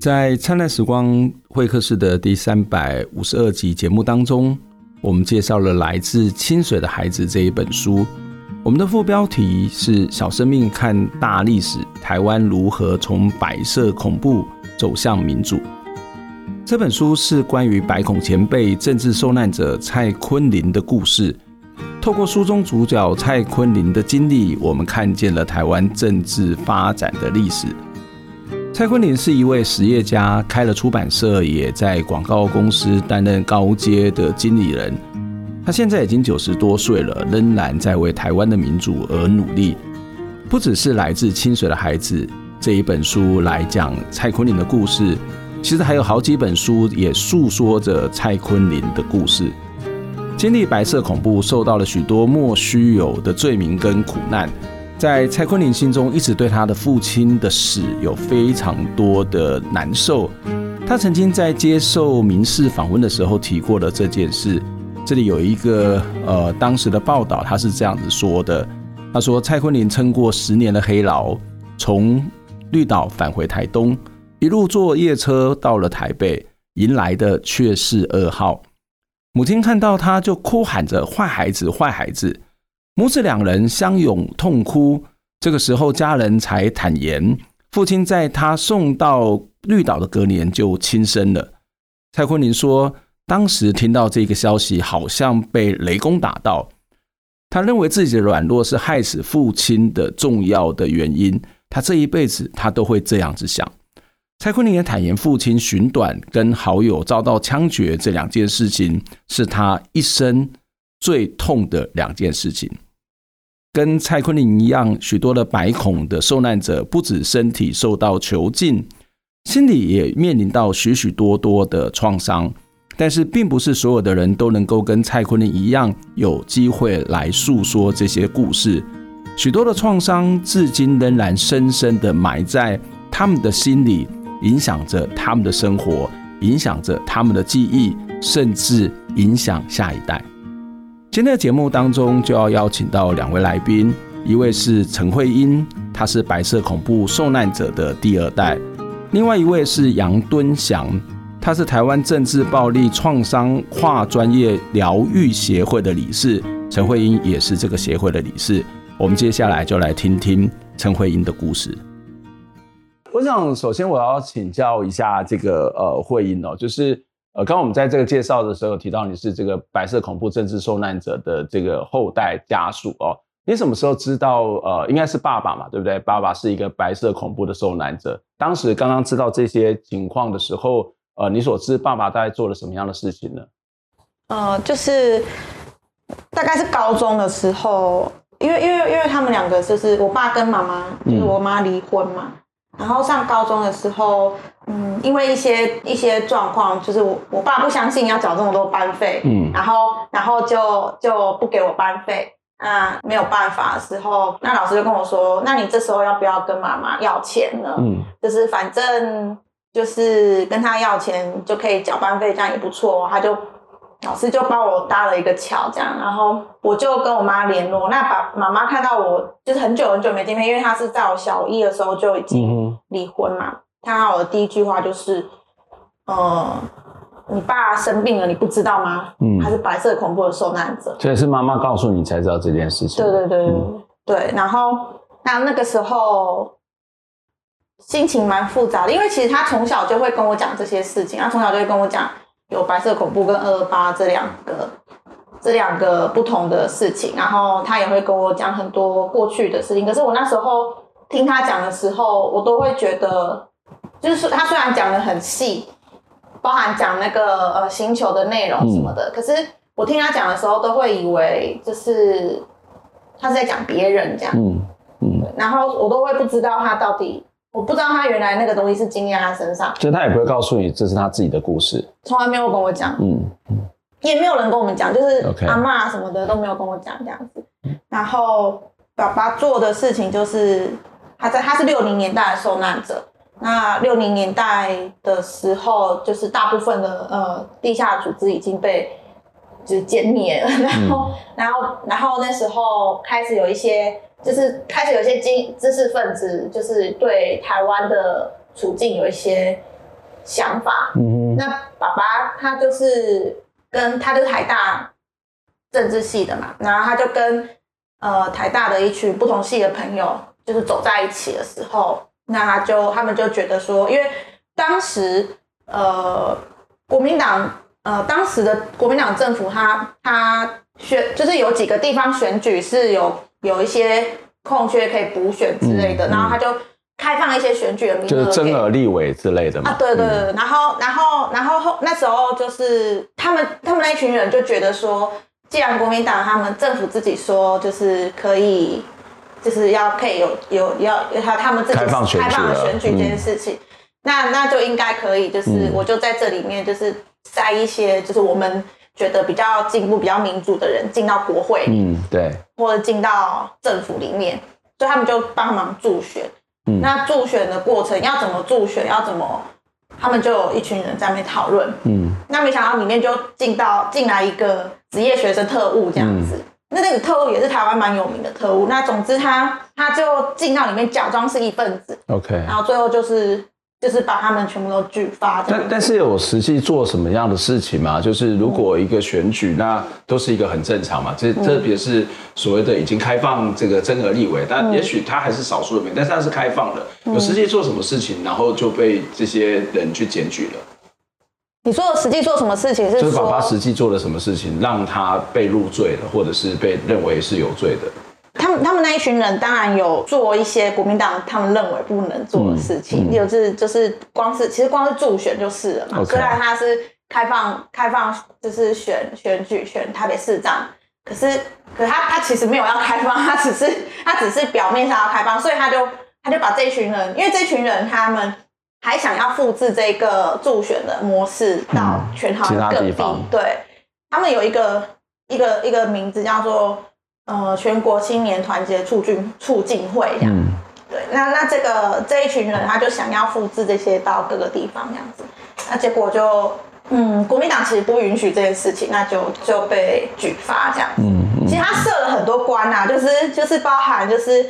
在灿烂时光会客室的第三百五十二集节目当中，我们介绍了来自清水的孩子这一本书。我们的副标题是“小生命看大历史：台湾如何从白色恐怖走向民主”。这本书是关于白恐前辈、政治受难者蔡坤麟的故事。透过书中主角蔡坤麟的经历，我们看见了台湾政治发展的历史。蔡坤林是一位实业家，开了出版社，也在广告公司担任高阶的经理人。他现在已经九十多岁了，仍然在为台湾的民主而努力。不只是来自清水的孩子这一本书来讲蔡坤林的故事，其实还有好几本书也诉说着蔡坤林的故事。经历白色恐怖，受到了许多莫须有的罪名跟苦难。在蔡坤林心中，一直对他的父亲的死有非常多的难受。他曾经在接受民视访问的时候提过了这件事。这里有一个呃当时的报道，他是这样子说的：他说蔡坤林撑过十年的黑牢，从绿岛返回台东，一路坐夜车到了台北，迎来的却是噩耗。母亲看到他就哭喊着“坏孩子，坏孩子”。母子两人相拥痛哭，这个时候家人才坦言，父亲在他送到绿岛的隔年就轻生了。蔡坤林说，当时听到这个消息，好像被雷公打到。他认为自己的软弱是害死父亲的重要的原因，他这一辈子他都会这样子想。蔡坤林也坦言，父亲寻短跟好友遭到枪决这两件事情，是他一生最痛的两件事情。跟蔡坤林一样，许多的白恐的受难者，不止身体受到囚禁，心里也面临到许许多多的创伤。但是，并不是所有的人都能够跟蔡坤林一样，有机会来诉说这些故事。许多的创伤，至今仍然深深的埋在他们的心里，影响着他们的生活，影响着他们的记忆，甚至影响下一代。今天的节目当中就要邀请到两位来宾，一位是陈慧英，她是白色恐怖受难者的第二代；另外一位是杨敦祥，他是台湾政治暴力创伤跨专业疗愈协会的理事，陈慧英也是这个协会的理事。我们接下来就来听听陈慧英的故事。我想首先我要请教一下这个呃慧英哦，就是。呃，刚刚我们在这个介绍的时候提到你是这个白色恐怖政治受难者的这个后代家属哦，你什么时候知道？呃，应该是爸爸嘛，对不对？爸爸是一个白色恐怖的受难者。当时刚刚知道这些情况的时候，呃，你所知爸爸大概做了什么样的事情呢？呃，就是大概是高中的时候，因为因为因为他们两个就是我爸跟妈妈，就是我妈离婚嘛。嗯然后上高中的时候，嗯，因为一些一些状况，就是我我爸不相信要缴这么多班费，嗯，然后然后就就不给我班费，那，没有办法的时候，那老师就跟我说，那你这时候要不要跟妈妈要钱呢？嗯，就是反正就是跟他要钱就可以缴班费，这样也不错，他就。老师就帮我搭了一个桥，这样，然后我就跟我妈联络。那爸妈妈看到我就是很久很久没见面，因为她是在我小一的时候就已经离婚嘛。看到我的第一句话就是：“嗯，你爸生病了，你不知道吗？嗯，他是白色恐怖的受难者。”所以是妈妈告诉你才知道这件事情。对对对、嗯、对。然后那那个时候心情蛮复杂的，因为其实他从小就会跟我讲这些事情，他从小就会跟我讲。有白色恐怖跟二二八这两个这两个不同的事情，然后他也会跟我讲很多过去的事情。可是我那时候听他讲的时候，我都会觉得，就是他虽然讲的很细，包含讲那个呃星球的内容什么的，嗯、可是我听他讲的时候，都会以为就是他是在讲别人这样，嗯嗯，然后我都会不知道他到底我不知道他原来那个东西是经历在他身上，就他也不会告诉你这是他自己的故事，从来没有跟我讲，嗯嗯，也没有人跟我们讲，就是阿妈什么的都没有跟我讲这样子。然后爸爸做的事情就是他在他是六零年代的受难者，那六零年代的时候，就是大部分的呃地下组织已经被就是歼灭了，然后、嗯、然后然后那时候开始有一些。就是开始有些经知识分子，就是对台湾的处境有一些想法。嗯哼。那爸爸他就是跟他就是台大政治系的嘛，然后他就跟呃台大的一群不同系的朋友，就是走在一起的时候，那他就他们就觉得说，因为当时呃国民党呃当时的国民党政府他他选就是有几个地方选举是有。有一些空缺可以补选之类的，然后他就开放一些选举的名额，就是增额立委之类的嘛。啊，对对对，嗯、然后然后然后后那时候就是他们他们那一群人就觉得说，既然国民党他们政府自己说就是可以，就是要可以有有要他他们自己开放开选举这件事情，嗯、那那就应该可以，就是我就在这里面就是塞一些就是我们。觉得比较进步、比较民主的人进到国会，嗯，对，或者进到政府里面，所以他们就帮忙助选。嗯，那助选的过程要怎么助选？要怎么？他们就有一群人在那边讨论。嗯，那没想到里面就进到进来一个职业学生特务这样子。嗯，那那个特务也是台湾蛮有名的特务。那总之他他就进到里面假装是一份子。OK，然后最后就是。就是把他们全部都拒发。但但是有实际做什么样的事情吗？就是如果一个选举，那都是一个很正常嘛。这特别是所谓的已经开放这个真额立委，但也许他还是少数的民，但是他是开放的。有实际做什么事情，然后就被这些人去检举了。你说的实际做什么事情是？就是爸爸实际做了什么事情，让他被入罪了，或者是被认为是有罪的。他们他们那一群人当然有做一些国民党他们认为不能做的事情，有、嗯嗯、就是就是光是其实光是助选就是了嘛。虽然他是开放开放就是选选举选台北市长，可是可是他他其实没有要开放，他只是 他只是表面上要开放，所以他就他就把这一群人，因为这群人他们还想要复制这个助选的模式到全台各地，嗯、对，他们有一个一个一个名字叫做。呃，全国青年团结促进促进会这样，嗯、对，那那这个这一群人他就想要复制这些到各个地方这样子，那结果就，嗯，国民党其实不允许这件事情，那就就被举发这样子。嗯嗯、其实他设了很多关啊，就是就是包含就是。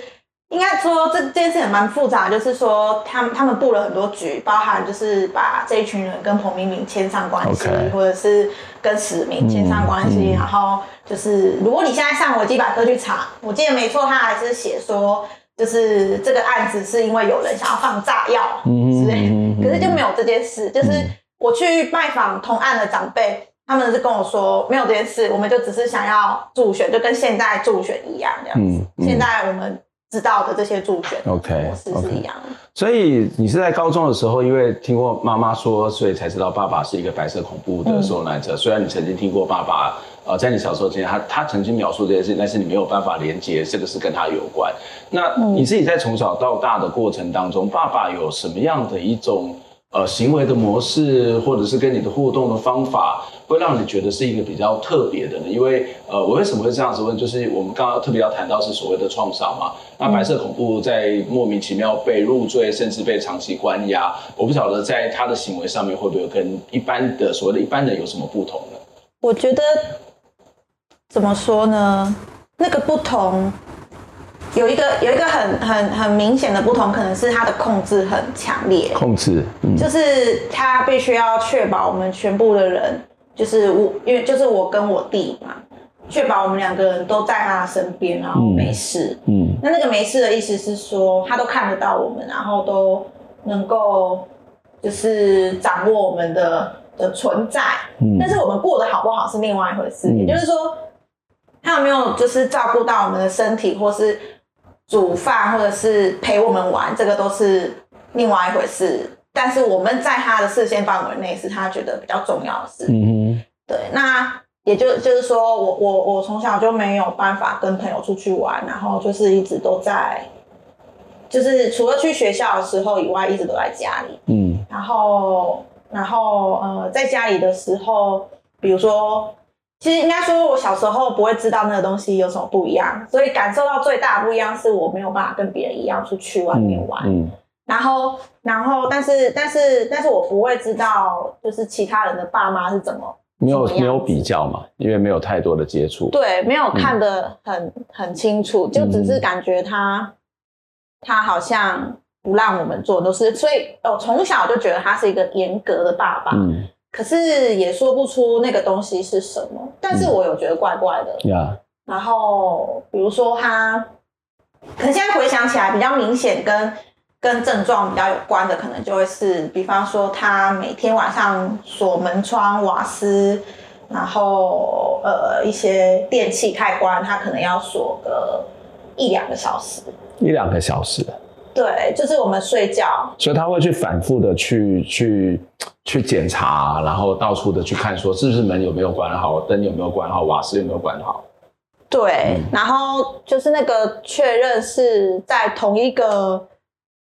应该说这这件事也蛮复杂，就是说他们他们布了很多局，包含就是把这一群人跟彭明敏牵上关系，Okay. 或者是跟史明牵上关系，嗯嗯、然后就是如果你现在上维基百科去查，我记得没错，他还是写说就是这个案子是因为有人想要放炸药之类，可是就没有这件事。就是我去拜访同案的长辈，他们是跟我说没有这件事，我们就只是想要助选，就跟现在助选一样这样子。嗯嗯、现在我们。知道的这些助选，OK，是是一样的。所以你是在高中的时候，因为听过妈妈说，所以才知道爸爸是一个白色恐怖的受难者。嗯、虽然你曾经听过爸爸，呃，在你小时候之前，他他曾经描述这件事情，但是你没有办法连接这个是跟他有关。那你自己在从小到大的过程当中，爸爸有什么样的一种？呃，行为的模式，或者是跟你的互动的方法，会让你觉得是一个比较特别的呢？因为，呃，我为什么会这样子问？就是我们刚刚特别要谈到是所谓的创伤嘛。那白色恐怖在莫名其妙被入罪，甚至被长期关押，我不晓得在他的行为上面会不会跟一般的所谓的一般人有什么不同呢？我觉得怎么说呢？那个不同。有一个有一个很很很明显的不同，可能是他的控制很强烈。控制，嗯，就是他必须要确保我们全部的人，就是我，因为就是我跟我弟嘛，确保我们两个人都在他的身边，然后没事。嗯，嗯，那那个没事的意思是说，他都看得到我们，然后都能够就是掌握我们的的存在。嗯，但是我们过得好不好是另外一回事。嗯，也就是说，他有没有就是照顾到我们的身体，或是。煮饭或者是陪我们玩，这个都是另外一回事。但是我们在他的视线范围内，是他觉得比较重要的事。嗯哼，对。那也就就是说我我我从小就没有办法跟朋友出去玩，然后就是一直都在就是除了去学校的时候以外，一直都在家里。嗯，然后然后呃，在家里的时候，比如说，其实应该说，我小时候不会知道那个东西有什么不一样，所以感受到最大的不一样是我没有办法跟别人一样出去外面玩。嗯，嗯，然后然后但是但是但是我不会知道，就是其他人的爸妈是怎么。没有没有比较嘛，因为没有太多的接触。对，没有看得很、嗯、很清楚，就只是感觉他、嗯、他好像不让我们做，都是所以我从小就觉得他是一个严格的爸爸。嗯。可是也说不出那个东西是什么，但是我有觉得怪怪的。呀、嗯。然后比如说他，可能现在回想起来比较明显跟。跟症状比较有关的，可能就会是，比方说他每天晚上锁门窗、瓦斯，然后呃一些电器开关，他可能要锁个一两个小时。一两个小时。对，就是我们睡觉。所以他会去反复的去去去检查，然后到处的去看，说是不是门有没有关好，灯有没有关好，瓦斯有没有关好。对，嗯、然后就是那个确认是在同一个。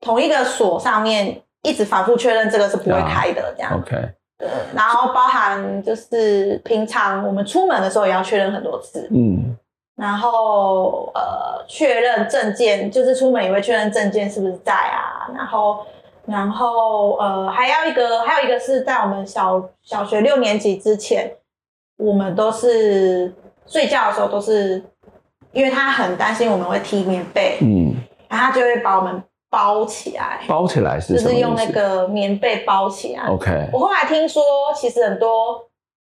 同一个锁上面一直反复确认这个是不会开的，这样。OK。对，然后包含就是平常我们出门的时候也要确认很多次。嗯。然后呃，确认证件，就是出门也会确认证件是不是在啊。然后，然后呃，还要一个，还有一个是在我们小小学六年级之前，我们都是睡觉的时候都是，因为他很担心我们会踢棉被，嗯，然后他就会把我们。包起来，包起来是就是用那个棉被包起来。OK，我后来听说，其实很多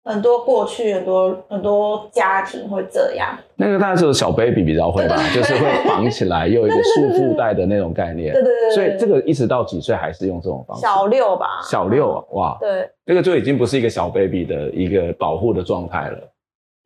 很多过去很多很多家庭会这样。那个大概只有小 baby 比较会吧，就是会绑起来，又一个束缚带的那种概念。对对对。所以这个一直到几岁还是用这种方式？小六吧。小六，哇。对。这个就已经不是一个小 baby 的一个保护的状态了。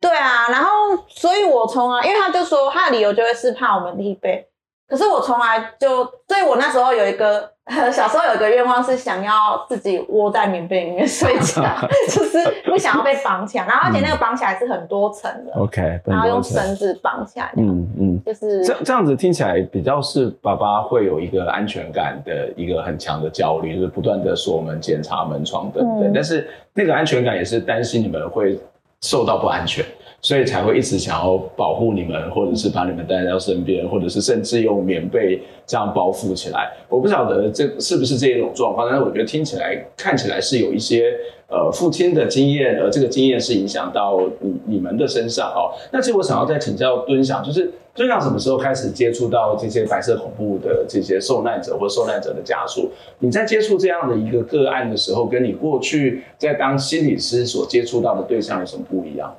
对啊，然后所以我从啊，因为他就说他的理由就会是怕我们立被。可是我从来就，所以我那时候有一个 小时候有一个愿望是想要自己窝在棉被里面睡觉，就是不想要被绑起来。然后而且那个绑起来是很多层的，OK，然后用绳子绑起来。嗯嗯，就是这这样子听起来比较是爸爸会有一个安全感的一个很强的焦虑，就是不断的锁门、检查门窗等等。但是那个安全感也是担心你们会受到不安全。所以才会一直想要保护你们，或者是把你们带到身边，或者是甚至用棉被这样包覆起来。我不晓得这是不是这一种状况，但是我觉得听起来、看起来是有一些呃父亲的经验，而这个经验是影响到你你们的身上哦。那其实我想要再请教敦想，就是敦想什么时候开始接触到这些白色恐怖的这些受难者或受难者的家属？你在接触这样的一个个案的时候，跟你过去在当心理师所接触到的对象有什么不一样？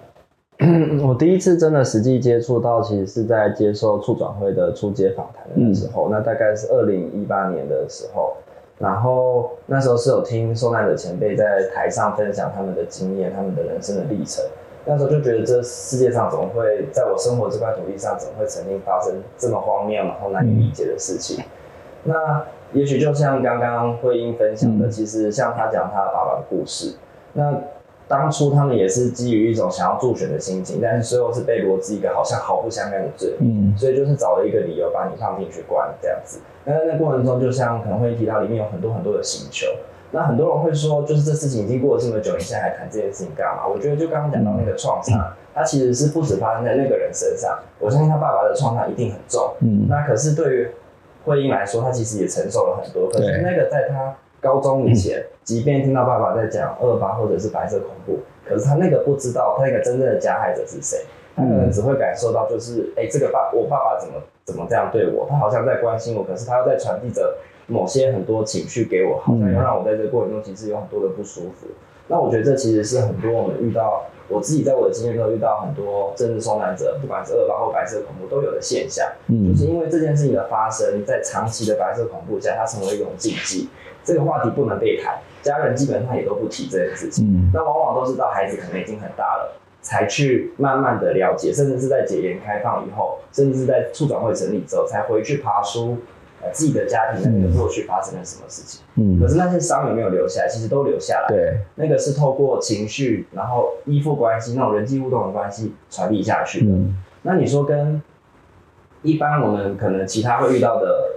我第一次真的实际接触到，其实是在接受促转会的初阶访谈的时候，嗯、那大概是二零一八年的时候，然后那时候是有听受难者前辈在台上分享他们的经验，他们的人生的历程，那时候就觉得这世界上怎么会在我生活这块土地上，怎么会曾经发生这么荒谬然后难以理解的事情？嗯、那也许就像刚刚慧英分享的，嗯、其实像他讲他爸爸的故事，那。当初他们也是基于一种想要助选的心情，但是最后是被罗织一个好像毫不相干的罪，嗯，所以就是找了一个理由把你放进去关这样子。那在那过程中，就像可能会提到里面有很多很多的刑求，那很多人会说，就是这事情已经过了这么久，你现在还谈这件事情干嘛？我觉得就刚刚讲到那个创伤，它其实是不止发生在那个人身上，我相信他爸爸的创伤一定很重，嗯，那可是对于慧英来说，他其实也承受了很多，可是那个在他。高中以前，即便听到爸爸在讲二八或者是白色恐怖，可是他那个不知道他那个真正的加害者是谁，他可能只会感受到就是，哎、欸，这个爸我爸爸怎么怎么这样对我，他好像在关心我，可是他又在传递着某些很多情绪给我，好像要让我在这个过程中其实有很多的不舒服。那我觉得这其实是很多我们遇到，我自己在我的经验中遇到很多政治受难者，不管是二八或白色恐怖都有的现象，就是因为这件事情的发生，在长期的白色恐怖下，它成为一种禁忌。这个话题不能被谈，家人基本上也都不提这件事情。嗯，那往往都是到孩子可能已经很大了，才去慢慢的了解，甚至是在解严开放以后，甚至是在促转会成立之后，才回去爬书呃自己的家庭的那个过去发生了什么事情。嗯，可是那些伤有没有留下来？其实都留下来。对，那个是透过情绪，然后依附关系，那种人际互动的关系传递下去的。嗯，那你说跟一般我们可能其他会遇到的。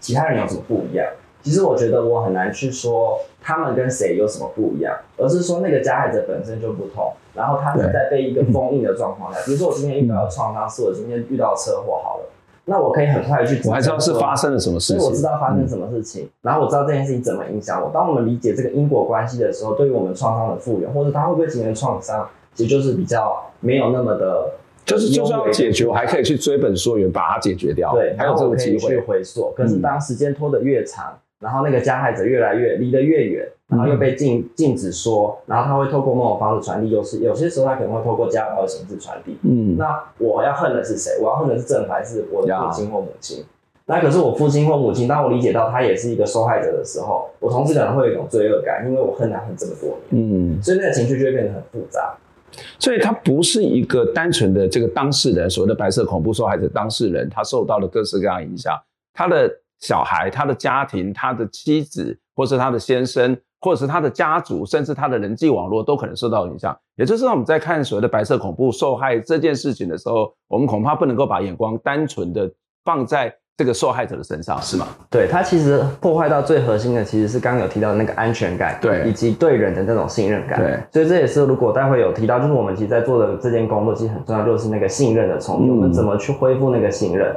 其他人有什么不一样？其实我觉得我很难去说他们跟谁有什么不一样，而是说那个加害者本身就不同，然后他是在被一个封印的状况下，比如说我今天遇到的创伤是我今天遇到车祸好了，那我可以很快去，我还知道是发生了什么事情，所以我知道发生什么事情，然后我知道这件事情怎么影响我。当我们理解这个因果关系的时候，对于我们创伤的复原，或者他会不会形成创伤，其实就是比较没有那么的。就是就算要解决，我还可以去追本溯源，把它解决掉。对，还有这个机会去回溯。可是当时间拖得越长，嗯、然后那个加害者越来越离得越远，然后又被禁禁止说，然后他会透过某种方式传递，就是有些时候他可能会透过家暴的形式传递。嗯，那我要恨的是谁？我要恨的是正还是我的父亲或母亲？嗯、那可是我父亲或母亲，当我理解到他也是一个受害者的时候，我同时可能会有一种罪恶感，因为我恨他恨这么多年。嗯，所以那个情绪就会变得很复杂。所以他不是一个单纯的这个当事人，所谓的白色恐怖受害者当事人，他受到了各式各样影响，他的小孩、他的家庭、他的妻子，或是他的先生，或者是他的家族，甚至他的人际网络都可能受到影响。也就是说，我们在看所谓的白色恐怖受害这件事情的时候，我们恐怕不能够把眼光单纯的放在。这个受害者的身上是吗？对，他其实破坏到最核心的，其实是刚刚有提到的那个安全感，对，以及对人的那种信任感，对。所以这也是如果待会有提到，就是我们其实在做的这件工作，其实很重要，就是那个信任的重建，嗯、我们怎么去恢复那个信任？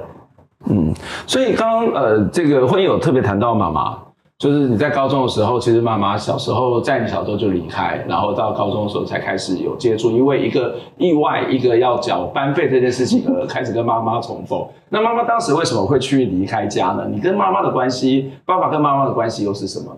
嗯，所以刚刚呃，这个会有特别谈到妈妈。就是你在高中的时候，其实妈妈小时候在你小时候就离开，然后到高中的时候才开始有接触，因为一个意外，一个要缴班费这件事情而开始跟妈妈重逢。那妈妈当时为什么会去离开家呢？你跟妈妈的关系，爸爸跟妈妈的关系又是什么？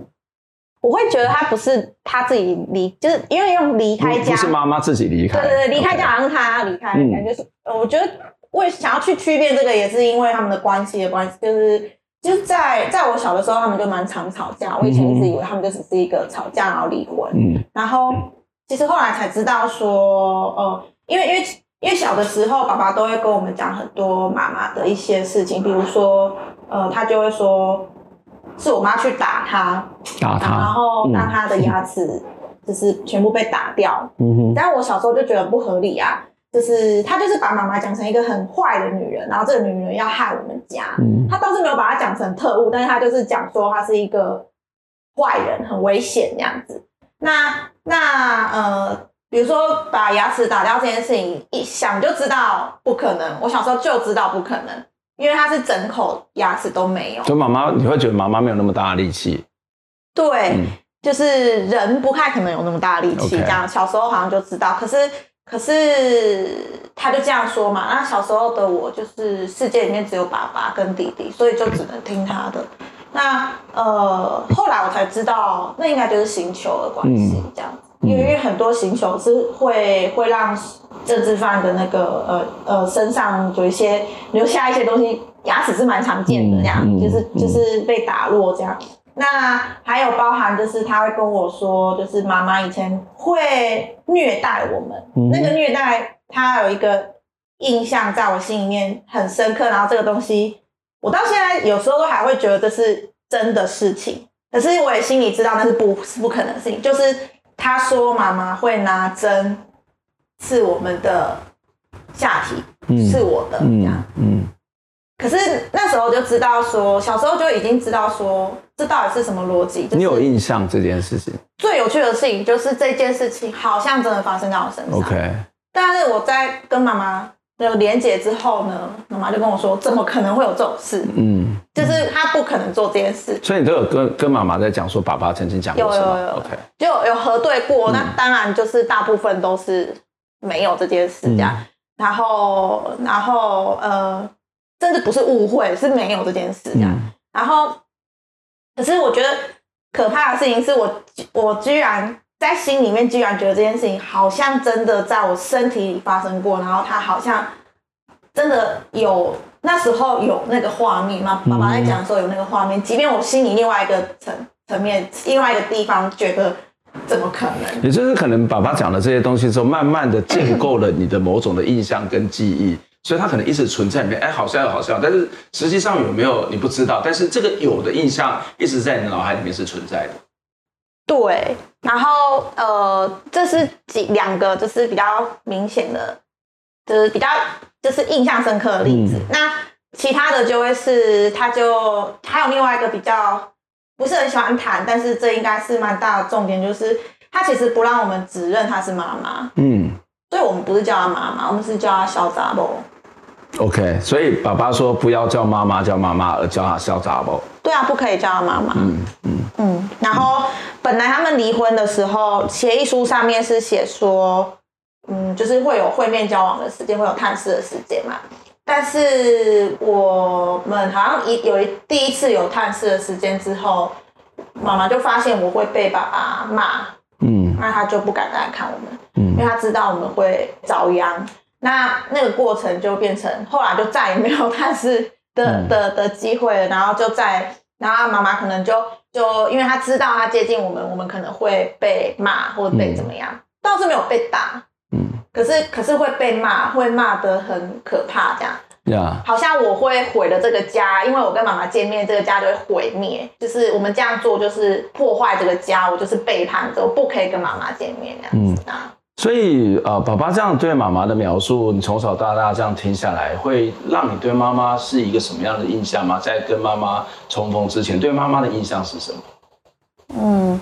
我会觉得他不是他自己离，就是因为用离开家，不是妈妈自己离开，对对对，离开家好像是他离开感觉。是、嗯，我觉得为想要去区别这个，也是因为他们的关系的关系，就是。就是在在我小的时候，他们就蛮常吵架。我以前一直以为他们就只是一个吵架然后离婚。嗯。然后其实后来才知道说，呃，因为因为因为小的时候，爸爸都会跟我们讲很多妈妈的一些事情，比如说，呃，他就会说是我妈去打他，打他，然后让他的牙齿就是全部被打掉。嗯哼。但我小时候就觉得不合理啊。就是他就是把妈妈讲成一个很坏的女人，然后这个女人要害我们家。嗯，他倒是没有把她讲成特务，但是他就是讲说她是一个坏人，很危险这样子。那那呃，比如说把牙齿打掉这件事情，一想就知道不可能。我小时候就知道不可能，因为他是整口牙齿都没有。就妈妈，你会觉得妈妈没有那么大的力气？对，嗯、就是人不太可能有那么大的力气。这样.小时候好像就知道，可是。可是他就这样说嘛，那小时候的我就是世界里面只有爸爸跟弟弟，所以就只能听他的。那呃，后来我才知道，那应该就是星球的关系这样子，因为很多星球是会会让政治犯的那个呃呃身上有一些留下一些东西，牙齿是蛮常见的这样，就是就是被打落这样。那还有包含，就是他会跟我说，就是妈妈以前会虐待我们，嗯、那个虐待他有一个印象在我心里面很深刻。然后这个东西，我到现在有时候都还会觉得这是真的事情，可是我也心里知道那是不是不可能的事情。就是他说妈妈会拿针刺我们的下体，刺、嗯、我的这样，嗯。嗯可是那时候就知道说，小时候就已经知道说，这到底是什么逻辑？就是、你有印象这件事情？最有趣的事情就是这件事情好像真的发生在我身上。OK。但是我在跟妈妈的连结之后呢，妈妈就跟我说，怎么可能会有这种事？嗯，就是他不可能做这件事。所以你都有跟跟妈妈在讲说，爸爸曾经讲过什么？有有有。OK。就有核对过，嗯、那当然就是大部分都是没有这件事这样。嗯、然后，然后呃。甚至不是误会，是没有这件事然后，可是我觉得可怕的事情是我，我居然在心里面居然觉得这件事情好像真的在我身体里发生过，然后他好像真的有那时候有那个画面嘛？爸爸在讲的时候有那个画面，即便我心里另外一个层层面、另外一个地方觉得怎么可能？也就是可能爸爸讲了这些东西之后，慢慢的建构了你的某种的印象跟记忆。所以它可能一直存在里面，哎，好像好笑，但是实际上有没有你不知道。但是这个有的印象一直在你的脑海里面是存在的。对，然后呃，这是几两个就是比较明显的，就是比较就是印象深刻的例子。嗯、那其他的就会是，他就还有另外一个比较不是很喜欢谈，但是这应该是蛮大的重点，就是他其实不让我们指认他是妈妈。嗯，所以我们不是叫他妈妈，我们是叫他小杂宝。OK，所以爸爸说不要叫妈妈叫妈妈，而叫他小杂包。对啊，不可以叫他妈妈。嗯嗯嗯。然后本来他们离婚的时候，协议书上面是写说，嗯，就是会有会面交往的时间，会有探视的时间嘛。但是我们好像一有一第一次有探视的时间之后，妈妈就发现我会被爸爸骂，嗯，那他就不敢再来看我们，嗯，因为他知道我们会遭殃。那那个过程就变成后来就再也没有 探视的、嗯、的的机会了，然后就在，然后妈妈可能就就因为她知道她接近我们，我们可能会被骂或者被怎么样，嗯、倒是没有被打。嗯，可是可是会被骂，会骂得很可怕，这样。Yeah. 好像我会毁了这个家，因为我跟妈妈见面，这个家就会毁灭。就是我们这样做，就是破坏这个家，我就是背叛着，我不可以跟妈妈见面这样子。嗯，所以呃，爸爸这样对妈妈的描述，你从小到大这样听下来，会让你对妈妈是一个什么样的印象吗？在跟妈妈重逢之前，对妈妈的印象是什么？嗯，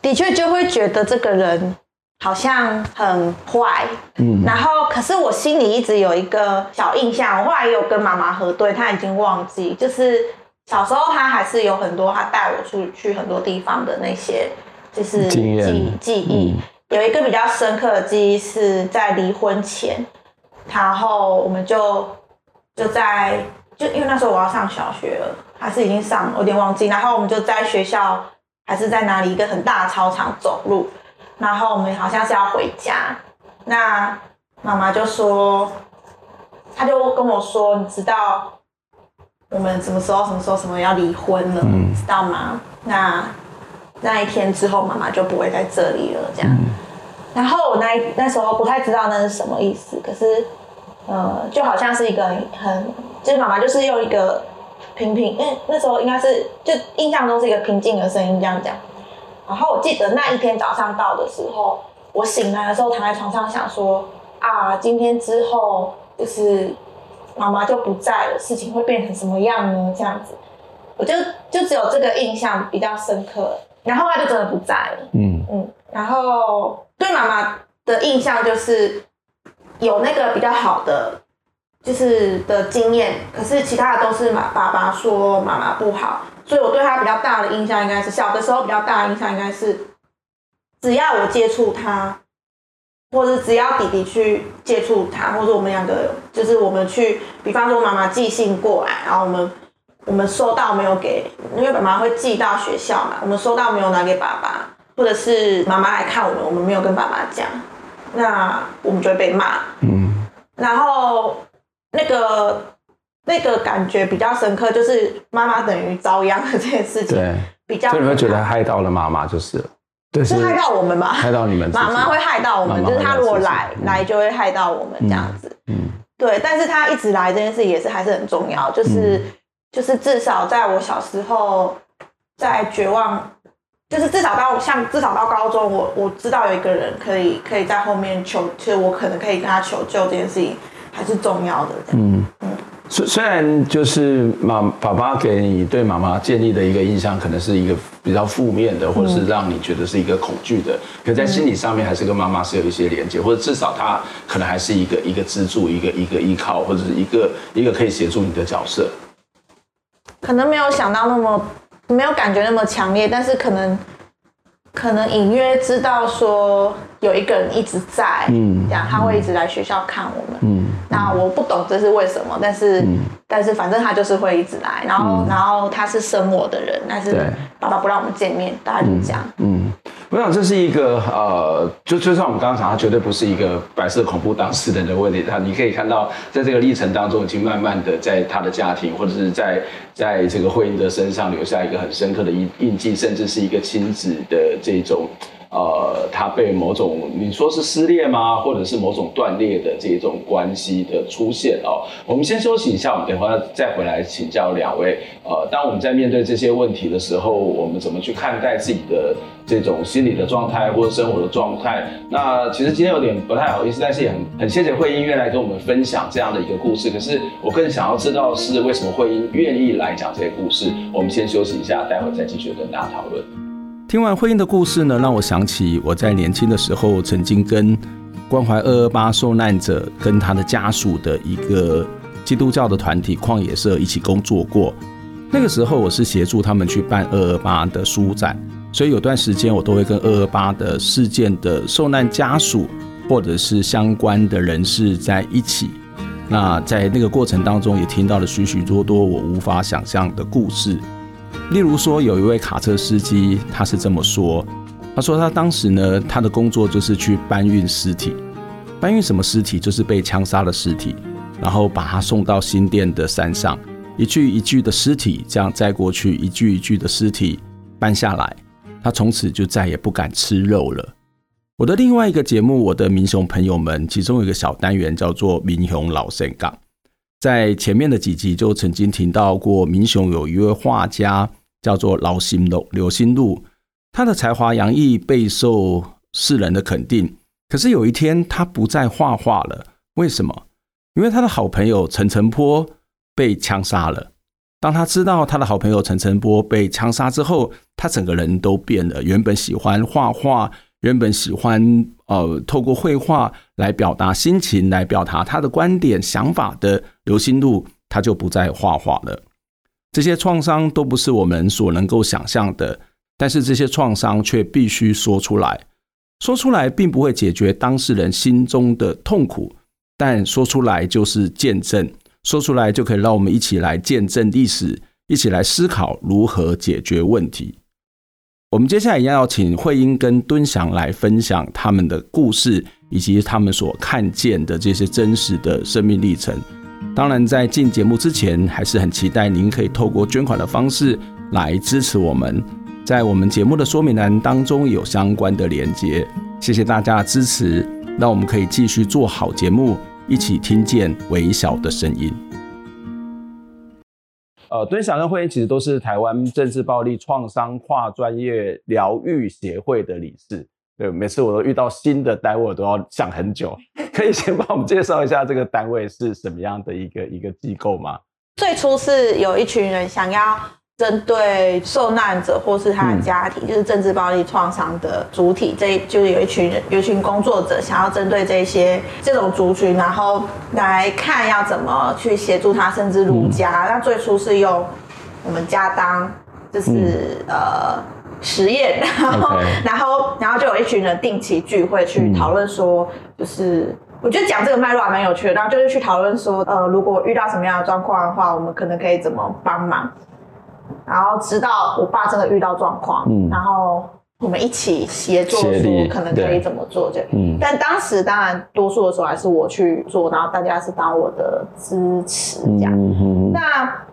的确就会觉得这个人。好像很坏，嗯，然后可是我心里一直有一个小印象，我后来也有跟妈妈核对，她已经忘记，就是小时候她还是有很多她带我出去很多地方的那些，就是记忆记忆，嗯，有一个比较深刻的记忆是在离婚前，然后我们就就在就因为那时候我要上小学了，还是已经上了，我有点忘记，然后我们就在学校还是在哪里一个很大的操场走路。然后我们好像是要回家，那妈妈就说，她就跟我说，你知道我们什么时候、什么时候、什么要离婚了，嗯、知道吗？那那一天之后，妈妈就不会在这里了，这样。嗯、然后我那那时候不太知道那是什么意思，可是呃，就好像是一个很，就是妈妈就是用一个平平，因为那时候应该是就印象中是一个平静的声音这样讲。然后我记得那一天早上到的时候，我醒来的时候躺在床上想说啊，今天之后就是妈妈就不在了，事情会变成什么样呢？这样子，我就就只有这个印象比较深刻。然后他就真的不在了，嗯嗯。然后对妈妈的印象就是有那个比较好的就是的经验，可是其他的都是妈爸爸说妈妈不好。所以我对他比较大的印象应该是小的时候比较大的印象应该是，只要我接触他，或者只要弟弟去接触他，或者我们两个就是我们去，比方说妈妈寄信过来，然后我们我们收到没有给，因为妈妈会寄到学校嘛，我们收到没有拿给爸爸，或者是妈妈来看我们，我们没有跟爸爸讲，那我们就会被骂。嗯，然后那个。那个感觉比较深刻，就是妈妈等于遭殃的这件事情，对，比较，所以你会觉得害到了妈妈就是了，对，是害到我们吧？害到你们，妈妈会害到我们，妈妈就是他如果来、嗯、来就会害到我们这样子，嗯，对，但是他一直来这件事也是还是很重要，就是、嗯、就是至少在我小时候，在绝望，就是至少到像至少到高中，我我知道有一个人可以可以在后面求，其实我可能可以跟他求救这件事情还是重要的，嗯嗯。虽虽然就是妈爸爸给你对妈妈建立的一个印象，可能是一个比较负面的，或者是让你觉得是一个恐惧的，可在心理上面还是跟妈妈是有一些连接，或者至少他可能还是一个一个支柱，一个一个依靠，或者是一个一个可以协助你的角色。可能没有想到那么没有感觉那么强烈，但是可能可能隐约知道说有一个人一直在，嗯，这样他会一直来学校看我们，嗯。那我不懂这是为什么，但是、嗯、但是反正他就是会一直来，然后、嗯、然后他是生我的人，但是爸爸不让我们见面，大家就这样。嗯，我想这是一个呃，就就像我们刚刚讲，他绝对不是一个白色恐怖当事人的问题。他你可以看到，在这个历程当中，已经慢慢的在他的家庭或者是在在这个惠英的身上留下一个很深刻的印印记，甚至是一个亲子的这种。呃，他被某种你说是撕裂吗？或者是某种断裂的这种关系的出现哦。我们先休息一下，我们等会再回来请教两位。呃，当我们在面对这些问题的时候，我们怎么去看待自己的这种心理的状态或者生活的状态。那其实今天有点不太好意思，但是也很很谢谢慧英愿来跟我们分享这样的一个故事。可是我更想要知道是为什么慧英愿意来讲这些故事。我们先休息一下，待会再继续跟大家讨论。听完慧英的故事呢，让我想起我在年轻的时候曾经跟关怀二二八受难者跟他的家属的一个基督教的团体旷野社一起工作过。那个时候我是协助他们去办二二八的书展，所以有段时间我都会跟二二八的事件的受难家属或者是相关的人士在一起。那在那个过程当中，也听到了许许多多我无法想象的故事。例如说，有一位卡车司机，他是这么说：他说他当时呢，他的工作就是去搬运尸体，搬运什么尸体？就是被枪杀的尸体，然后把他送到新店的山上。一具一具的尸体这样载过去，一具一具的尸体搬下来，他从此就再也不敢吃肉了。我的另外一个节目，我的民雄朋友们，其中有一个小单元叫做“民雄老神港”。在前面的几集就曾经听到过，民雄有一位画家叫做老心路刘心路，他的才华洋溢，备受世人的肯定。可是有一天，他不再画画了，为什么？因为他的好朋友陈澄波。被枪杀了。当他知道他的好朋友陈澄波被枪杀之后，他整个人都变了。原本喜欢画画，原本喜欢呃透过绘画来表达心情、来表达他的观点、想法的刘心路，他就不再画画了。这些创伤都不是我们所能够想象的，但是这些创伤却必须说出来。说出来并不会解决当事人心中的痛苦，但说出来就是见证。说出来就可以让我们一起来见证历史，一起来思考如何解决问题。我们接下来一样要请慧英跟敦祥来分享他们的故事，以及他们所看见的这些真实的生命历程。当然，在进节目之前，还是很期待您可以透过捐款的方式来支持我们。在我们节目的说明栏当中有相关的连接。谢谢大家的支持，让我们可以继续做好节目。一起听见微小的声音。呃，敦祥跟慧英其实都是台湾政治暴力创伤跨专业疗愈协会的理事。对，每次我都遇到新的单位，我都要想很久。可以先帮我们介绍一下这个单位是什么样的一个一个机构吗？最初是有一群人想要。针对受难者或是他的家庭，嗯、就是政治暴力创伤的主体，这就是有一群人，有一群工作者想要针对这些这种族群，然后来看要怎么去协助他，甚至儒家。那、嗯、最初是用我们家当就是、嗯、呃实验，然后.然后然后就有一群人定期聚会去讨论说，就是我觉得讲这个脉络还蛮有趣的，然后就是去讨论说，呃，如果遇到什么样的状况的话，我们可能可以怎么帮忙。然后直到我爸真的遇到状况，嗯，然后我们一起协作说可能可以怎么做，这嗯，但当时当然多数的时候还是我去做，然后大家是当我的支持这样。嗯嗯、那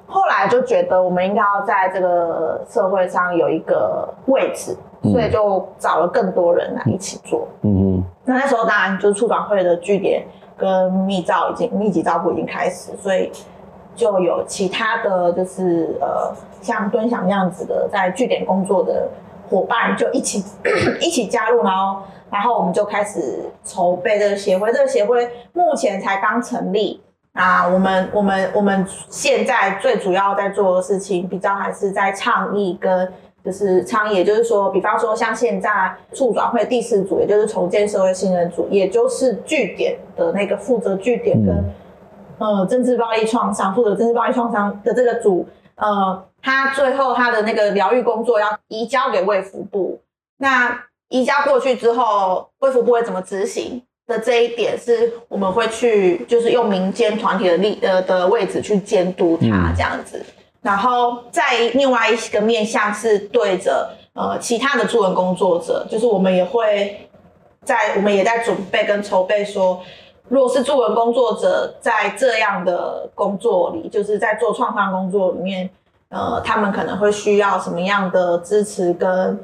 后来就觉得我们应该要在这个社会上有一个位置，所以就找了更多人来一起做。嗯嗯。那那时候当然就是促转会的据点跟密照已经密集照顾已经开始，所以。就有其他的就是呃，像敦祥那样子的在据点工作的伙伴，就一起 一起加入，然后然后我们就开始筹备这个协会。这个协会目前才刚成立啊，我们我们我们现在最主要在做的事情，比较还是在倡议跟就是倡议，也就是说，比方说像现在促转会第四组，也就是重建社会信任组，也就是据点的那个负责据点跟。嗯呃，政治暴力创伤，负责政治暴力创伤的这个组，呃，他最后他的那个疗愈工作要移交给卫福部。那移交过去之后，卫福部会怎么执行的这一点，是我们会去，就是用民间团体的力呃的位置去监督他这样子。嗯、然后在另外一个面向是对着呃其他的助人工作者，就是我们也会在我们也在准备跟筹备说。如果是助人工作者在这样的工作里，就是在做创伤工作里面，呃，他们可能会需要什么样的支持，跟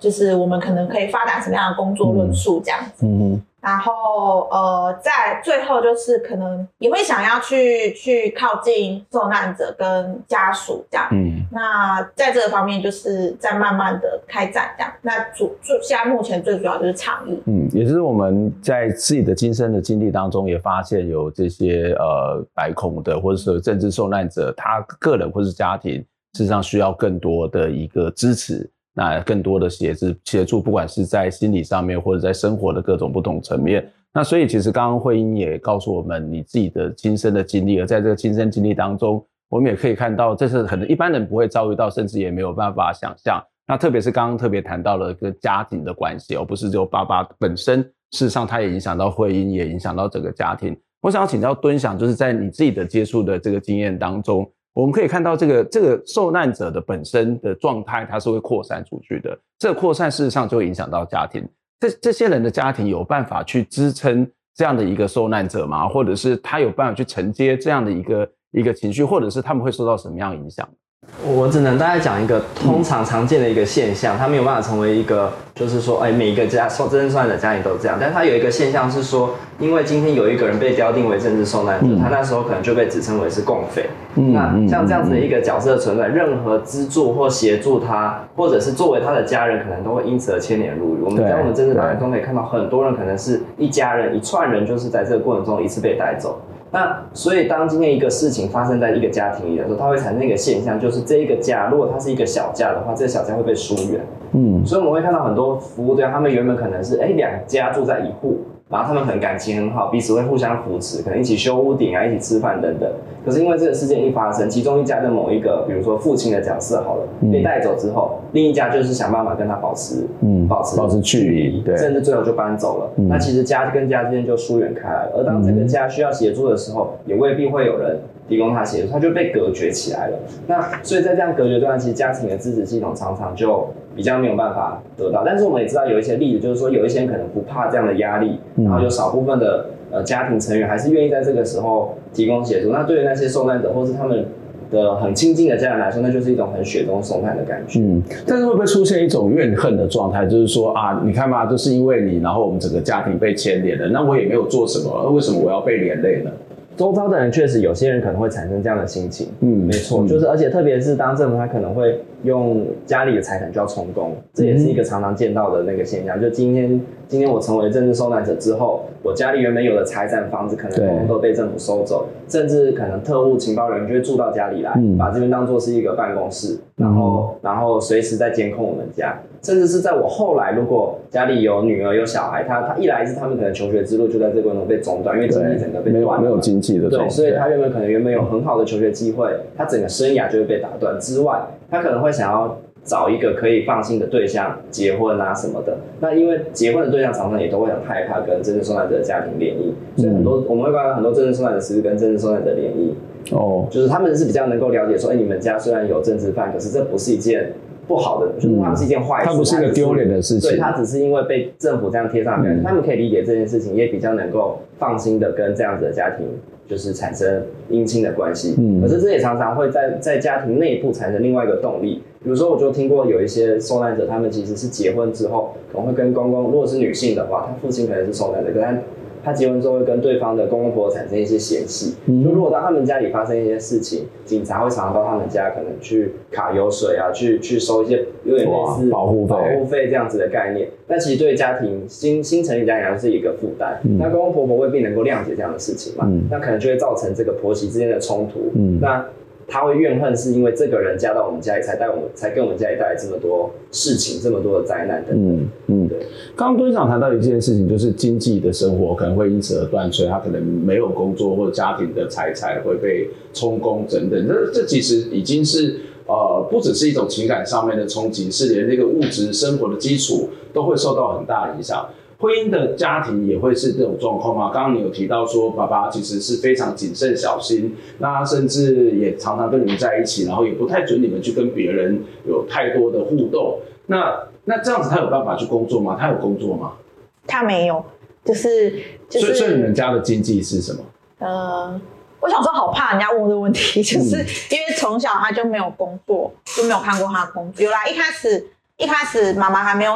就是我们可能可以发展什么样的工作论述这样子。嗯嗯。然后呃，在最后就是可能也会想要去去靠近受难者跟家属这样。嗯。那在这个方面，就是在慢慢的开展这样。那主主现在目前最主要就是倡议。嗯，也是我们在自己的亲身的经历当中，也发现有这些呃白恐的，或者是政治受难者，他个人或是家庭，事实上需要更多的一个支持，那更多的协助协助，不管是在心理上面，或者在生活的各种不同层面。那所以其实刚刚慧英也告诉我们你自己的亲身的经历，而在这个亲身经历当中，我们也可以看到，这是可能一般人不会遭遇到，甚至也没有办法想象。那特别是刚刚特别谈到了一个家庭的关系，而不是只有爸爸本身，事实上他也影响到慧英，也影响到整个家庭。我想要请教敦祥，就是在你自己的接触的这个经验当中，我们可以看到这个这个受难者的本身的状态，它是会扩散出去的。这个扩散事实上就会影响到家庭。这这些人的家庭有办法去支撑这样的一个受难者吗？或者是他有办法去承接这样的一个一个情绪，或者是他们会受到什么样影响？我只能大概讲一个通常常见的一个现象，他没有办法成为一个，就是说，哎，每一个家受真正受难者家庭都这样，但是他有一个现象是说，因为今天有一个人被标定为政治受难者，他那时候可能就被指称为是共匪。那像这样子的一个角色存在，任何资助或协助他，或者是作为他的家人，可能都会因此而牵连入狱。我们在我们政治当中可以看到，很多人可能是一家人一串人，就是在这个过程中一次被带走。那所以，当今天一个事情发生在一个家庭里的时候，它会产生一个现象，就是这一个家，如果它是一个小家的话，这个小家会被疏远。嗯，所以我们会看到很多服务对象，他们原本可能是哎两家住在一户。然后他们可能感情很好，彼此会互相扶持，可能一起修屋顶啊，一起吃饭等等。可是因为这个事件一发生，其中一家的某一个，比如说父亲的角色好了，嗯、被带走之后，另一家就是想办法跟他保持，嗯，保持保持距离，对，甚至最后就搬走了。嗯、那其实家跟家之间就疏远开来了。而当这个家需要协助的时候，也未必会有人提供他协助，他就被隔绝起来了。那所以在这样隔绝段，其实家庭的支持系统常常就。比较没有办法得到，但是我们也知道有一些例子，就是说有一些人可能不怕这样的压力，然后有少部分的呃家庭成员还是愿意在这个时候提供协助。那对于那些受难者或是他们的很亲近的家人来说，那就是一种很雪中送炭的感觉。嗯，但是会不会出现一种怨恨的状态？就是说啊，你看嘛，就是因为你，然后我们整个家庭被牵连了，那我也没有做什么，为什么我要被连累呢？周遭的人确实有些人可能会产生这样的心情，嗯，没错，就是而且特别是当政府他可能会用家里的财产就要充公，这也是一个常常见到的那个现象。就今天今天我成为政治受难者之后，我家里原本有的财产房子可能统统都被政府收走，甚至可能特务情报人员就会住到家里来，把这边当做是一个办公室，然后然后随时在监控我们家。甚至是在我后来，如果家里有女儿有小孩，他他一来是他们可能求学之路就在这个过程中被中断，因为经济整个被断了，没有经济的对，所以他原本可能原本有很好的求学机会，他整个生涯就会被打断。之外，他可能会想要找一个可以放心的对象结婚啊什么的。那因为结婚的对象常常也都会很害怕跟真正受难者的家庭联谊，所以很多、嗯、我们会看到很多真正受难者其实跟真正受难者联谊哦，就是他们是比较能够了解说，哎、欸，你们家虽然有政治犯，可是这不是一件。不好的，就是他们是一件坏事，它不是一个丢脸的事情。对，他只是因为被政府这样贴上面，他们可以理解这件事情，也比较能够放心的跟这样子的家庭就是产生姻亲的关系。嗯，可是这也常常会在在家庭内部产生另外一个动力。比如说，我就听过有一些受难者，他们其实是结婚之后可能会跟公公，如果是女性的话，她父亲可能是受难者，可是他结婚之后会跟对方的公公婆婆产生一些嫌隙。就如果到他们家里发生一些事情，警察会常常到他们家，可能去卡油水啊，去去收一些有点类似保护保护费这样子的概念。但其实对家庭新新成立家庭来说是一个负担。嗯、那公公婆婆未必能够谅解这样的事情嘛？嗯、那可能就会造成这个婆媳之间的冲突。嗯，那。他会怨恨，是因为这个人嫁到我们家里，才带我们，才给我们家里带来这么多事情，这么多的灾难等等。嗯嗯，对。刚刚敦长谈到一件事情，就是经济的生活可能会因此而断炊，他可能没有工作，或者家庭的财产会被充公等等。这这其实已经是呃，不只是一种情感上面的冲击，是连那个物质生活的基础都会受到很大的影响。婚姻的家庭也会是这种状况吗？刚刚你有提到说，爸爸其实是非常谨慎小心，那甚至也常常跟你们在一起，然后也不太准你们去跟别人有太多的互动。那那这样子他有办法去工作吗？他有工作吗？他没有，就是就是。所以，你们家的经济是什么？呃，我想说，好怕人家问这个问题，就是因为从小他就没有工作，就没有看过他工作。有啦，一开始一开始妈妈还没有。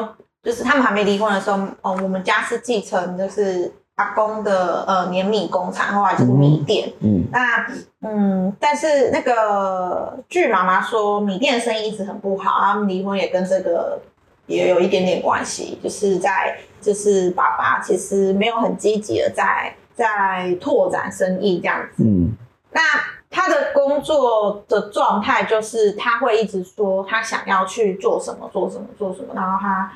就是他们还没离婚的时候，哦，我们家是继承，就是阿公的呃碾米工厂，后来就是米店。嗯，那嗯，但是那个据妈妈说，米店的生意一直很不好，他们离婚也跟这个也有一点点关系，就是在就是爸爸其实没有很积极的在在拓展生意这样子。嗯，那他的工作的状态就是他会一直说他想要去做什么做什么做什么，然后他。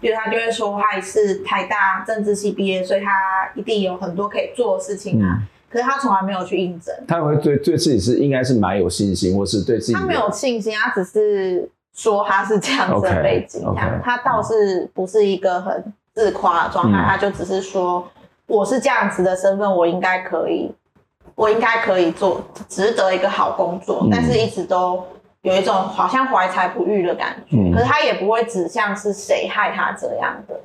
比如他就会说，他也是台大政治系毕业，所以他一定有很多可以做的事情啊。嗯、可是他从来没有去应征。他会对对自己是应该是蛮有信心，或是对自己他没有信心，他只是说他是这样子的背景，他倒是不是一个很自夸的状态，嗯、他就只是说我是这样子的身份，我应该可以，我应该可以做，值得一个好工作，嗯、但是一直都。有一种好像怀才不遇的感觉，嗯、可是他也不会指向是谁害他这样的，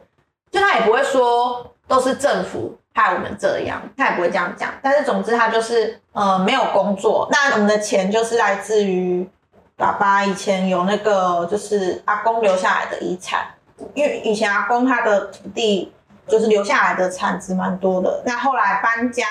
就他也不会说都是政府害我们这样，他也不会这样讲。但是总之他就是呃没有工作，那我们的钱就是来自于爸爸以前有那个就是阿公留下来的遗产，因为以前阿公他的土地就是留下来的产值蛮多的，那后来搬家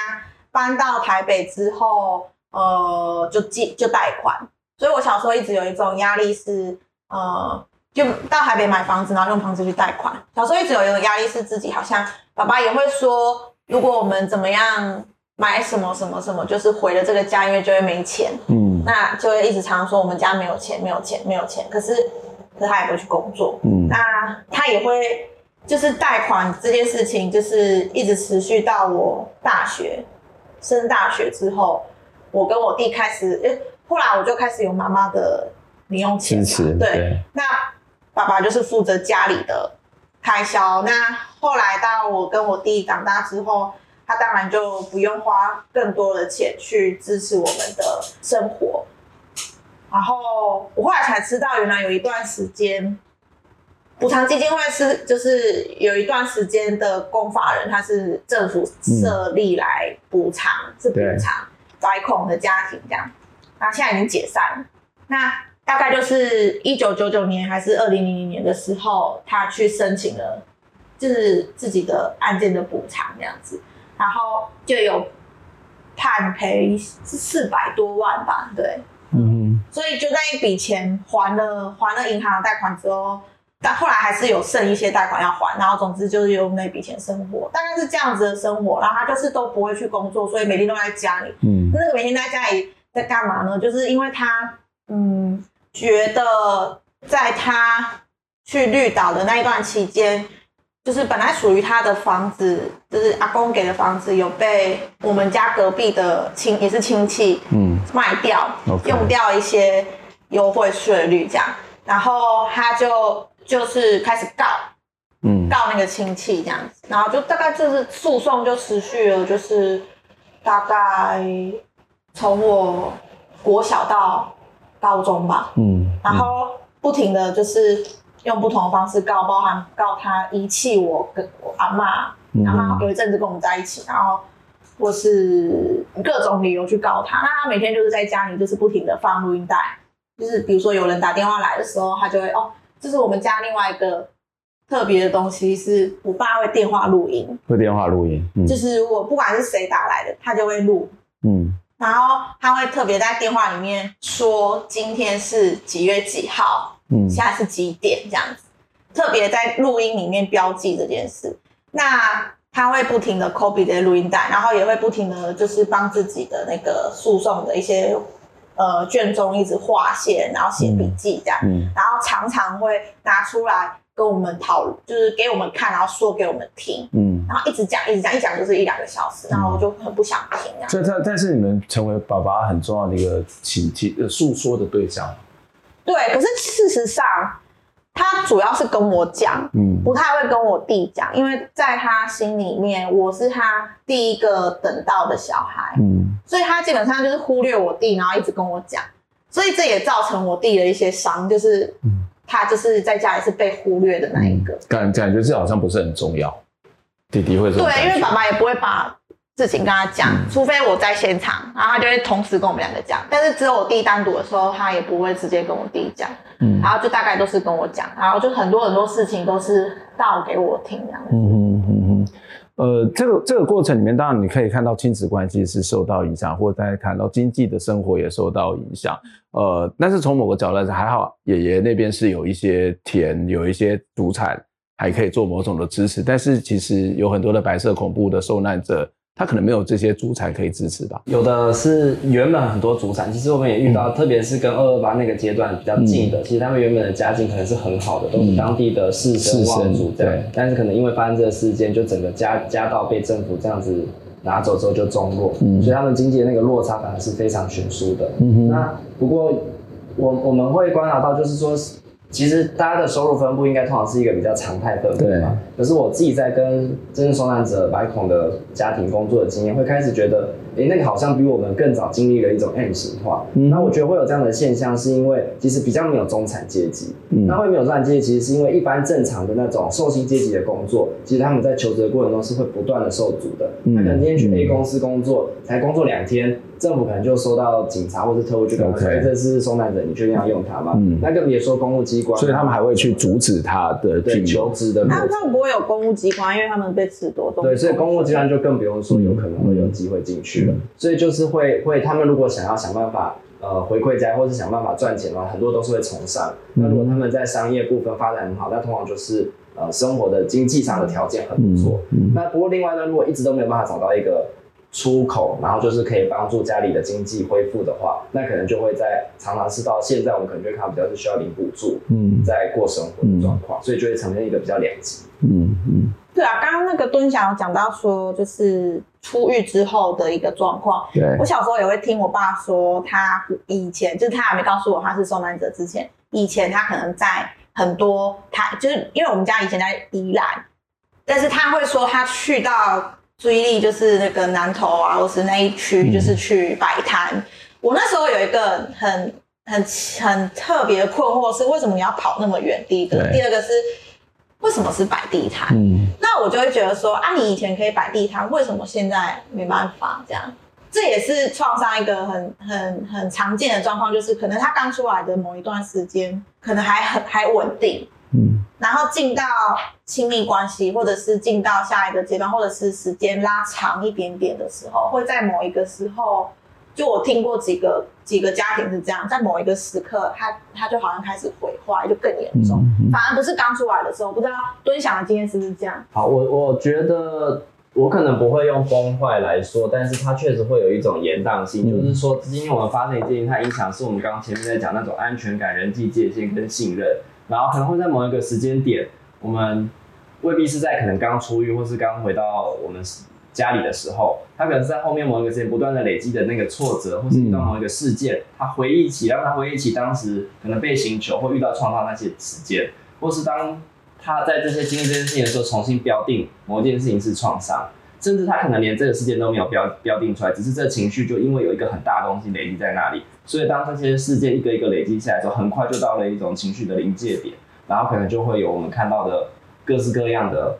搬到台北之后，呃就借就贷款。所以，我小时候一直有一种压力是，呃，就到台北买房子，然后用房子去贷款。小时候一直有一种压力是自己好像，爸爸也会说，如果我们怎么样买什么什么什么，就是回了这个家，因为就会没钱。嗯，那就会一直常常说我们家没有钱，没有钱，没有钱。可是，可是他也不会去工作。嗯，那他也会就是贷款这件事情，就是一直持续到我大学升大学之后，我跟我弟开始，欸后来我就开始有妈妈的零用钱，对，对，那爸爸就是负责家里的开销。那后来到我跟我弟长大之后，他当然就不用花更多的钱去支持我们的生活。然后我后来才知道，原来有一段时间，补偿基金会是就是有一段时间的公法人，他是政府设立来补偿，嗯、是补偿灾恐的家庭这样。那现在已经解散了。那大概就是一九九九年还是二零零零年的时候，他去申请了，就是自己的案件的补偿这样子，然后就有判赔四百多万吧，对，嗯，所以就那一笔钱还了还了银行的贷款之后，但后来还是有剩一些贷款要还，然后总之就是用那笔钱生活，大概是这样子的生活。然后他就是都不会去工作，所以每天都在家里，嗯，那个每天在家里。在干嘛呢？就是因为他，嗯，觉得在他去绿岛的那一段期间，就是本来属于他的房子，就是阿公给的房子，有被我们家隔壁的亲也是亲戚，嗯，卖掉.用掉一些优惠税率这样，然后他就就是开始告，嗯，告那个亲戚这样子，然后就大概就是诉讼就持续了，就是大概。从我国小到高中吧，嗯，嗯，然后不停的就是用不同的方式告，包含告他遗弃我跟我阿妈，嗯、阿妈有一阵子跟我们在一起，然后或是各种理由去告他。那他每天就是在家里就是不停的放录音带，就是比如说有人打电话来的时候，他就会哦，这是我们家另外一个特别的东西，是我爸会电话录音，会电话录音，嗯、就是我不管是谁打来的，他就会录，嗯。然后他会特别在电话里面说今天是几月几号，嗯，现在是几点这样子，特别在录音里面标记这件事。那他会不停的 copy 这些录音带，然后也会不停的就是帮自己的那个诉讼的一些呃卷宗一直划线，然后写笔记这样，嗯，然后常常会拿出来。跟我们讨论，就是给我们看，然后说给我们听，嗯，然后一直讲，一直讲，一讲就是一两个小时，然后我就很不想听啊。所以，但但是你们成为爸爸很重要的一个倾听、呃诉说的对象。对，可是事实上，他主要是跟我讲，嗯，不太会跟我弟讲，因为在他心里面，我是他第一个等到的小孩，嗯，所以他基本上就是忽略我弟，然后一直跟我讲，所以这也造成我弟的一些伤，就是，嗯。他就是在家里是被忽略的那一个，感感觉这好像不是很重要。弟弟会说，对，因为爸爸也不会把事情跟他讲，嗯、除非我在现场，然后他就会同时跟我们两个讲。但是只有我弟单独的时候，他也不会直接跟我弟讲，嗯，然后就大概都是跟我讲，然后就很多很多事情都是倒给我听这样子。嗯哼嗯嗯。呃，这个这个过程里面，当然你可以看到亲子关系是受到影响，或者大家看到经济的生活也受到影响。呃，但是从某个角度来讲，还好爷爷那边是有一些田，有一些祖产，还可以做某种的支持。但是其实有很多的白色恐怖的受难者。他可能没有这些主产可以支持吧？有的是原本很多主产，其实我们也遇到，嗯、特别是跟二二八那个阶段比较近的，嗯、其实他们原本的家境可能是很好的，都是当地的士绅望族这样。对。但是可能因为发生这个事件，就整个家家道被政府这样子拿走之后就中落，嗯、所以他们经济的那个落差反而是非常悬殊的。嗯哼。那不过我我们会观察到，就是说。其实大家的收入分布应该通常是一个比较常态分布嘛。可是我自己在跟真正受难者白孔的家庭工作的经验，会开始觉得。诶，那个好像比我们更早经历了一种 M 型化。嗯，那我觉得会有这样的现象，是因为其实比较没有中产阶级。嗯，那会没有中产阶级，其实是因为一般正常的那种受薪阶级的工作，其实他们在求职的过程中是会不断的受阻的。嗯，他可能今天去 A 公司工作，嗯、才工作两天，政府可能就收到警察或者特务去跟他说，Okay. 这是受难者，你确定要用它吗？嗯，那更别说公务机关，所以他们还会去阻止他的对求职的。他们不会有公务机关，因为他们被褫夺。对，所以公务机关就更不用说有可能会有机会进去了。嗯、所以就是。会会，他们如果想要想办法呃回馈家，或是想办法赚钱的话，很多都是会从商。那如果他们在商业部分发展很好，那通常就是呃生活的经济上的条件很不错。嗯嗯、那不过另外呢，如果一直都没有办法找到一个出口，然后就是可以帮助家里的经济恢复的话，那可能就会在常常是到现在，我们可能就会看到比较是需要领补助，嗯，在过生活的状况，嗯、所以就会呈现一个比较两极。嗯嗯。对啊，刚刚那个敦祥有讲到说，就是出狱之后的一个状况。对，我小时候也会听我爸说，他以前就是他还没告诉我他是受难者之前，以前他可能在很多他就是因为我们家以前在宜兰，但是他会说他去到追力就是那个南投啊，或是那一区，就是去摆摊。嗯、我那时候有一个很很很特别的困惑是，为什么你要跑那么远？第一个，第二个是。为什么是摆地摊？嗯，那我就会觉得说啊，你以前可以摆地摊，为什么现在没办法？这样，这也是创伤一个很很很常见的状况，就是可能他刚出来的某一段时间，可能还很还稳定，嗯，然后进到亲密关系，或者是进到下一个阶段，或者是时间拉长一点点的时候，会在某一个时候。就我听过几个几个家庭是这样，在某一个时刻，他他就好像开始毁坏，就更严重。嗯嗯、反而不是刚出来的时候，不知道蹲想的经验是不是这样？好，我我觉得我可能不会用崩坏来说，但是它确实会有一种延宕性，嗯、就是说，今天我们发生一件事情它影响是我们刚刚前面在讲那种安全感、人际界限跟信任，然后可能会在某一个时间点，我们未必是在可能刚出狱，或是刚回到我们。家里的时候，他可能是在后面某一个时间不断的累积的那个挫折，或是遇到某一个事件，他回忆起，让他回忆起当时可能被刑求或遇到创伤那些时间，或是当他在这些经历这件事情的时候，重新标定某件事情是创伤，甚至他可能连这个事件都没有标标定出来，只是这情绪就因为有一个很大的东西累积在那里，所以当这些事件一个一个累积下来之后，很快就到了一种情绪的临界点，然后可能就会有我们看到的各式各样的。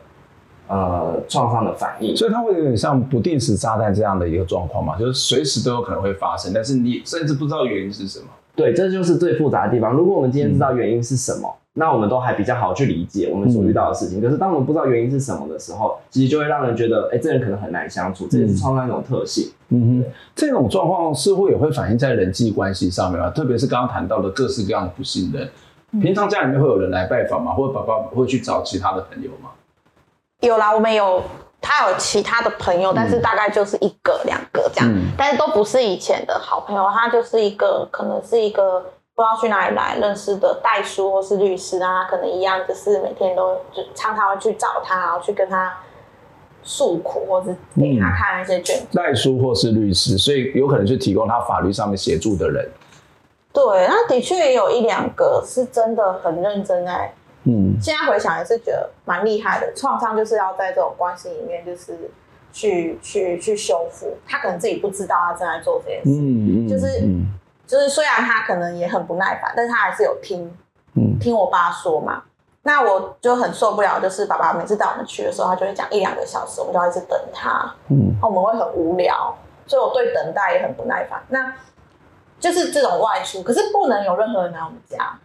呃，创伤的反应，所以它会有点像不定时炸弹这样的一个状况嘛，就是随时都有可能会发生，但是你甚至不知道原因是什么。对，这就是最复杂的地方。如果我们今天知道原因是什么，嗯、那我们都还比较好去理解我们所遇到的事情。嗯、可是当我们不知道原因是什么的时候，其实就会让人觉得，哎、欸，这人可能很难相处。这也是创伤一种特性。嗯哼，对这种状况似乎也会反映在人际关系上面啊，特别是刚刚谈到的各式各样的不信任。嗯、平常家里面会有人来拜访吗？或者爸爸会去找其他的朋友吗？有啦，我们有他有其他的朋友，但是大概就是一个两个这样，嗯、但是都不是以前的好朋友，他就是一个可能是一个不知道去哪里来认识的代书或是律师啊，可能一样，就是每天都就常常会去找他，然后去跟他诉苦，或是给他看那些卷子。代书或是律师，所以有可能是提供他法律上面协助的人。对，那的确也有一两个是真的很认真在。嗯，现在回想也是觉得蛮厉害的。创伤就是要在这种关系里面，就是去去去修复。他可能自己不知道他正在做这件事，嗯嗯，就是、嗯、就是虽然他可能也很不耐烦，但是他还是有听，嗯，听我爸说嘛。那我就很受不了，就是爸爸每次带我们去的时候，他就会讲一两个小时，我们就要一直等他，嗯，那我们会很无聊，所以我对等待也很不耐烦。那就是这种外出，可是不能有任何人来我们家。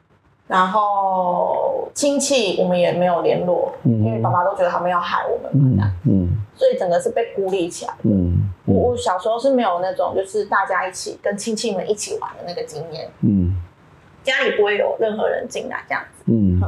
然后亲戚我们也没有联络，嗯、因为爸爸都觉得他们要害我们嘛，这样，嗯，所以整个是被孤立起来的。嗯，嗯我我小时候是没有那种就是大家一起跟亲戚们一起玩的那个经验，嗯，家里不会有任何人进来这样子，嗯，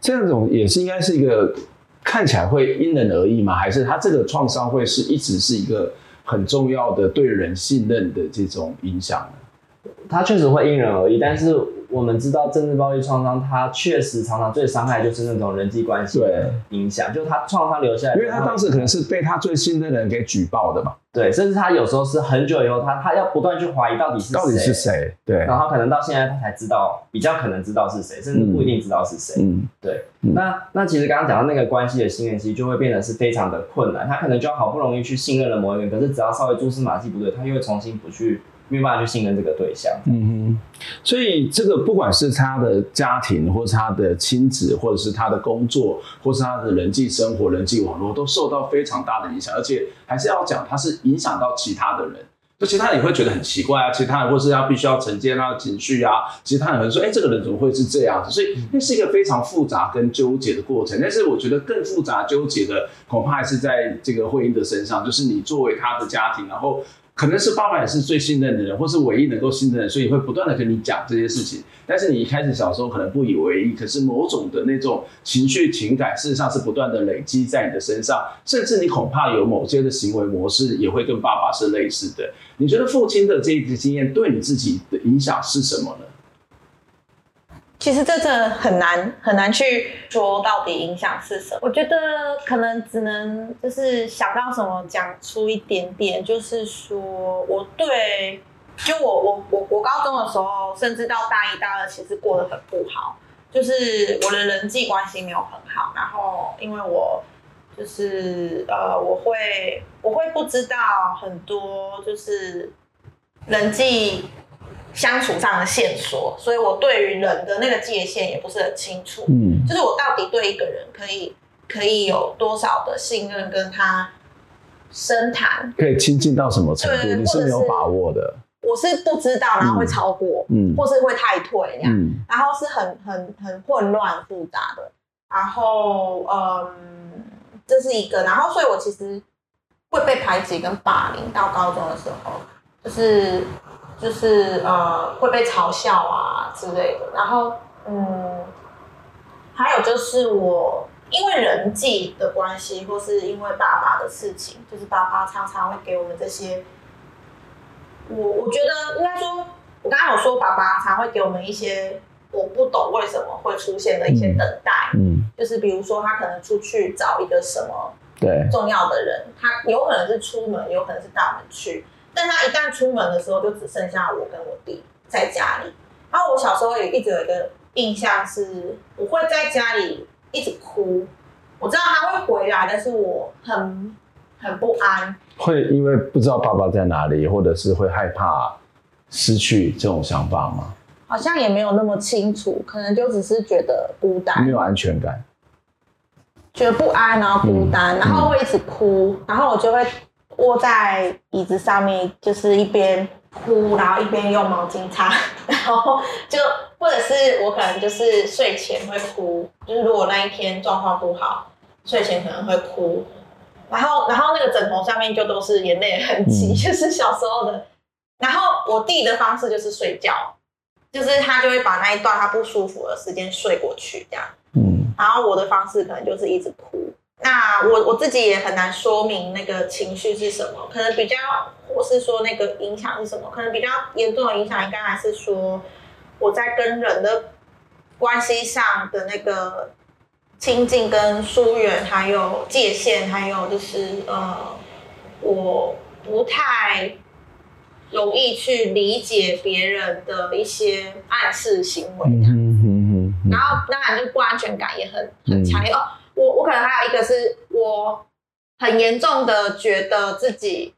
这样种也是应该是一个看起来会因人而异吗？还是他这个创伤会是一直是一个很重要的对人信任的这种影响呢？他确实会因人而异，但是我们知道政治暴力创伤，它确实常常最伤害就是那种人际关系的影响，就是他创伤留下来，因为他当时可能是被他最信任的人给举报的嘛，对，甚至他有时候是很久以后，他他要不断去怀疑到底是谁，到底是谁，对，然后可能到现在他才知道，比较可能知道是谁，甚至不一定知道是谁，嗯，对，嗯、那那其实刚刚讲到那个关系的信任，其实就会变得是非常的困难，他可能就要好不容易去信任了某一个人，可是只要稍微蛛丝马迹不对，他又会重新不去。没有办法去信任这个对象，嗯哼，所以这个不管是他的家庭，或是他的亲子，或者是他的工作，或是他的人际生活、人际网络，都受到非常大的影响，而且还是要讲，他是影响到其他的人，就其他人也会觉得很奇怪啊，其他人或是要必须要承接他的情绪啊，其他人可能说，哎，这个人怎么会是这样子？所以那是一个非常复杂跟纠结的过程。但是我觉得更复杂纠结的，恐怕还是在这个慧英的身上，就是你作为他的家庭，然后。可能是爸爸也是最信任的人，或是唯一能够信任的，所以会不断的跟你讲这些事情。但是你一开始小时候可能不以为意，可是某种的那种情绪情感，事实上是不断的累积在你的身上，甚至你恐怕有某些的行为模式也会跟爸爸是类似的。你觉得父亲的这一次经验对你自己的影响是什么呢？其实这真的很难很难去说到底影响是什么。我觉得可能只能就是想到什么讲出一点点，就是说我对，就我我我我高中的时候，甚至到大一大二，其实过得很不好，就是我的人际关系没有很好。然后因为我就是呃，我会我会不知道很多就是人际。相处上的线索，所以我对于人的那个界限也不是很清楚。嗯，就是我到底对一个人可以可以有多少的信任，跟他深谈，可以亲近到什么程度？你是没有把握的。我是不知道，然后会超过，嗯，或是会太退这样，嗯，然后是很很很混乱复杂的。然后，嗯，这是一个。然后，所以我其实会被排挤跟霸凌。到高中的时候，就是。就是呃会被嘲笑啊之类的，然后嗯，还有就是我因为人际的关系，或是因为爸爸的事情，就是爸爸常常会给我们这些，我我觉得应该说，我刚刚有说爸爸常会给我们一些我不懂为什么会出现的一些等待，嗯，就是比如说他可能出去找一个什么对。重要的人，他有可能是出门，有可能是大门去。但他一旦出门的时候，就只剩下我跟我弟在家里。然后我小时候也一直有一个印象是，我会在家里一直哭。我知道他会回来，但是我很很不安。会因为不知道爸爸在哪里，或者是会害怕失去这种想法吗？好像也没有那么清楚，可能就只是觉得孤单，没有安全感，觉得不安，然后孤单，嗯、然后会一直哭，嗯、然后我就会。窝在椅子上面，就是一边哭，然后一边用毛巾擦，然后就或者是我可能就是睡前会哭，就是如果那一天状况不好，睡前可能会哭，然后然后那个枕头上面就都是眼泪痕迹，嗯、就是小时候的。然后我弟的方式就是睡觉，就是他就会把那一段他不舒服的时间睡过去这样，嗯，然后我的方式可能就是一直哭。那我我自己也很难说明那个情绪是什么，可能比较，或是说那个影响是什么，可能比较严重的影响应该还是说我在跟人的关系上的那个亲近跟疏远，还有界限，还有就是呃，我不太容易去理解别人的一些暗示行为，嗯嗯嗯，然后当然就不安全感也很很强烈哦。我我可能还有一个是我很严重的觉得自己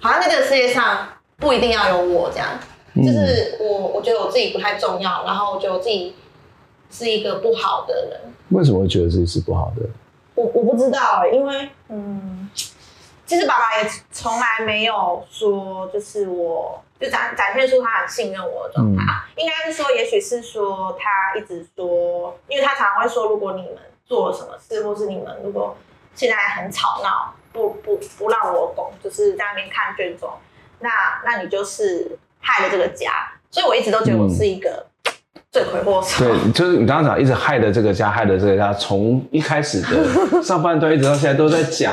好像在这个世界上不一定要有我这样，嗯、就是我我觉得我自己不太重要，然后我觉得我自己是一个不好的人。为什么会觉得自己是不好的？我我不知道、欸，因为嗯，其实爸爸也从来没有说，就是我就展展现出他很信任我的状态啊。应该是说，也许是说他一直说，因为他常常会说，如果你们做了什么事，或是你们如果现在很吵闹，不不不让我拱，就是在那边看卷宗，那那你就是害了这个家。所以我一直都觉得我是一个。嗯罪魁祸首。对，就是你刚刚讲，一直害的这个家，害的这个家，从一开始的 上半段一直到现在都在讲，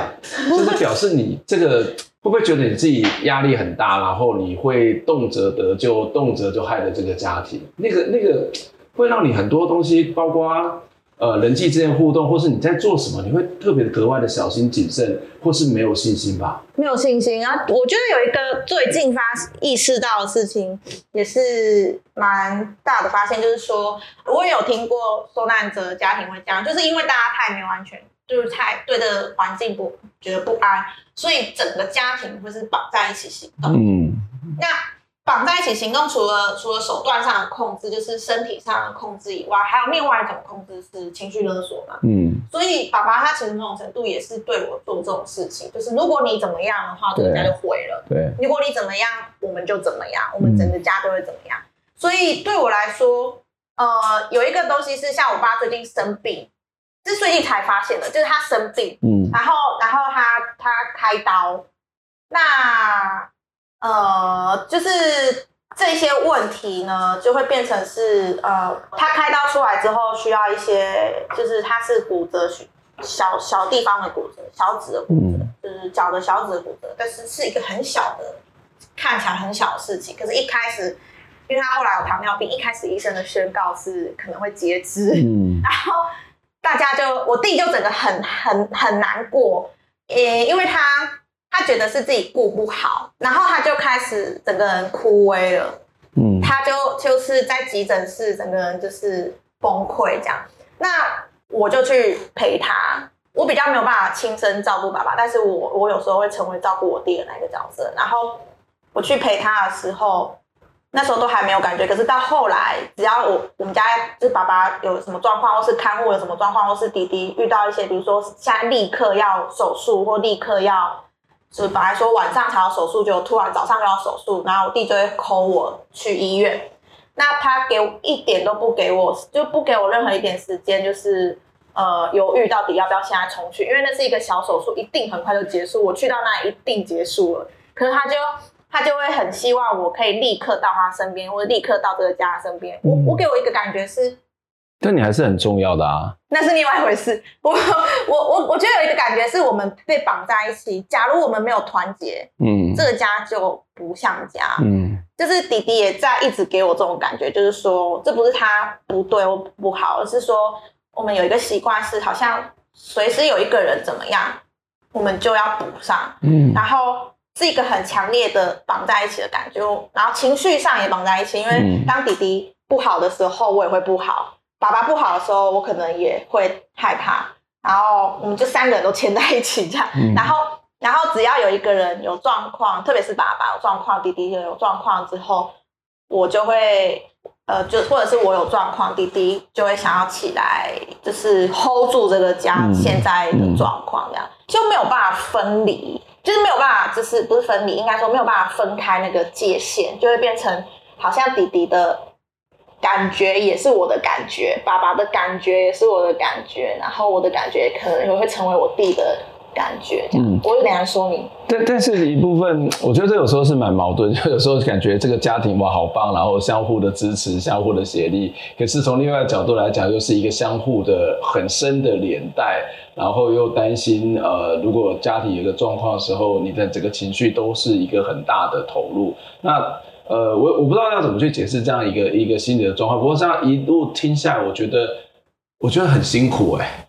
就是表示你这个 会不会觉得你自己压力很大，然后你会动辄得咎，动辄就害了这个家庭，那个那个会让你很多东西，包括。呃，人际之间互动，或是你在做什么，你会特别的格外的小心谨慎，或是没有信心吧？没有信心啊！我觉得有一个最近发意识到的事情，也是蛮大的发现，就是说，我也有听过受难者家庭会这样，就是因为大家太没有安全，就是太对这个环境不觉得不安，所以整个家庭会是绑在一起行动。嗯，那。绑在一起行动，除了除了手段上的控制，就是身体上的控制以外，还有另外一种控制是情绪勒索嘛。嗯，所以爸爸他其实某种程度也是对我做这种事情，就是如果你怎么样的话，人家就毁了。对，如果你怎么样，我们就怎么样，我们整个家都会怎么样。嗯，所以对我来说，呃，有一个东西是像我爸最近生病，是最近才发现的，就是他生病，嗯，然后然后他他开刀，那。呃，就是这些问题呢，就会变成是呃，他开刀出来之后需要一些，就是他是骨折，小小地方的骨折，小指的骨折，就是脚的小指的骨折，但是是一个很小的，看起来很小的事情。可是，一开始，因为他后来有糖尿病，一开始医生的宣告是可能会截肢，嗯，然后大家就我弟就整个很很很难过，呃，因为他。他觉得是自己顾不好，然后他就开始整个人枯萎了。嗯，他就就是在急诊室，整个人就是崩溃这样。那我就去陪他，我比较没有办法亲身照顾爸爸，但是我我有时候会成为照顾我弟的那个角色。然后我去陪他的时候，那时候都还没有感觉，可是到后来，只要我我们家就是爸爸有什么状况，或是看护有什么状况，或是弟弟遇到一些，比如说现在立刻要手术或立刻要。是本来说晚上才要手术，就突然早上就要手术，然后我弟就会 call 我去医院。那他给我一点都不给我，就不给我任何一点时间，就是呃犹豫到底要不要现在重去，因为那是一个小手术，一定很快就结束。我去到那里一定结束了，可是他就他就会很希望我可以立刻到他身边，或者立刻到这个家身边。我我给我一个感觉是。但你还是很重要的啊，那是另外一回事。我我我我觉得有一个感觉是我们被绑在一起。假如我们没有团结，嗯，这个家就不像家，嗯，就是弟弟也在一直给我这种感觉，就是说这不是他不对或不好，而是说我们有一个习惯是好像随时有一个人怎么样，我们就要补上，嗯，然后是一个很强烈的绑在一起的感觉，然后情绪上也绑在一起，因为当弟弟不好的时候，我也会不好。爸爸不好的时候，我可能也会害怕，然后我们就三个人都牵在一起这样，嗯、然后然后只要有一个人有状况，特别是爸爸有状况，弟弟也有状况之后，我就会呃，就或者是我有状况，弟弟就会想要起来，就是 hold 住这个家现在的状况，这样、嗯嗯、就没有办法分离，就是没有办法，就是不是分离，应该说没有办法分开那个界限，就会变成好像弟弟的。感觉也是我的感觉，爸爸的感觉也是我的感觉，然后我的感觉可能也会成为我弟的感觉。嗯，我有点难说明。但但是一部分，我觉得这有时候是蛮矛盾，就 有时候感觉这个家庭哇好棒，然后相互的支持，相互的协力。可是从另外一个角度来讲，又是一个相互的很深的连带，然后又担心呃，如果家庭有一个状况的时候，你的整个情绪都是一个很大的投入。那。呃，我我不知道要怎么去解释这样一个一个心理的状况。不过这样一路听下来，我觉得我觉得很辛苦哎、欸。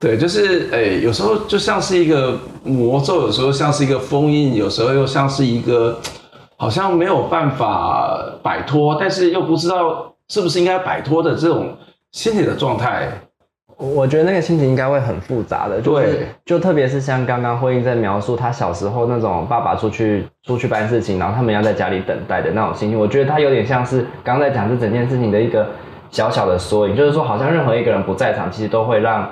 对，就是哎、欸，有时候就像是一个魔咒，有时候像是一个封印，有时候又像是一个好像没有办法摆脱，但是又不知道是不是应该摆脱的这种心理的状态。我觉得那个心情应该会很复杂的，就是、对，就特别是像刚刚慧英在描述他小时候那种爸爸出去出去办事情，然后他们要在家里等待的那种心情，我觉得他有点像是刚刚在讲这整件事情的一个小小的缩影，就是说好像任何一个人不在场，其实都会让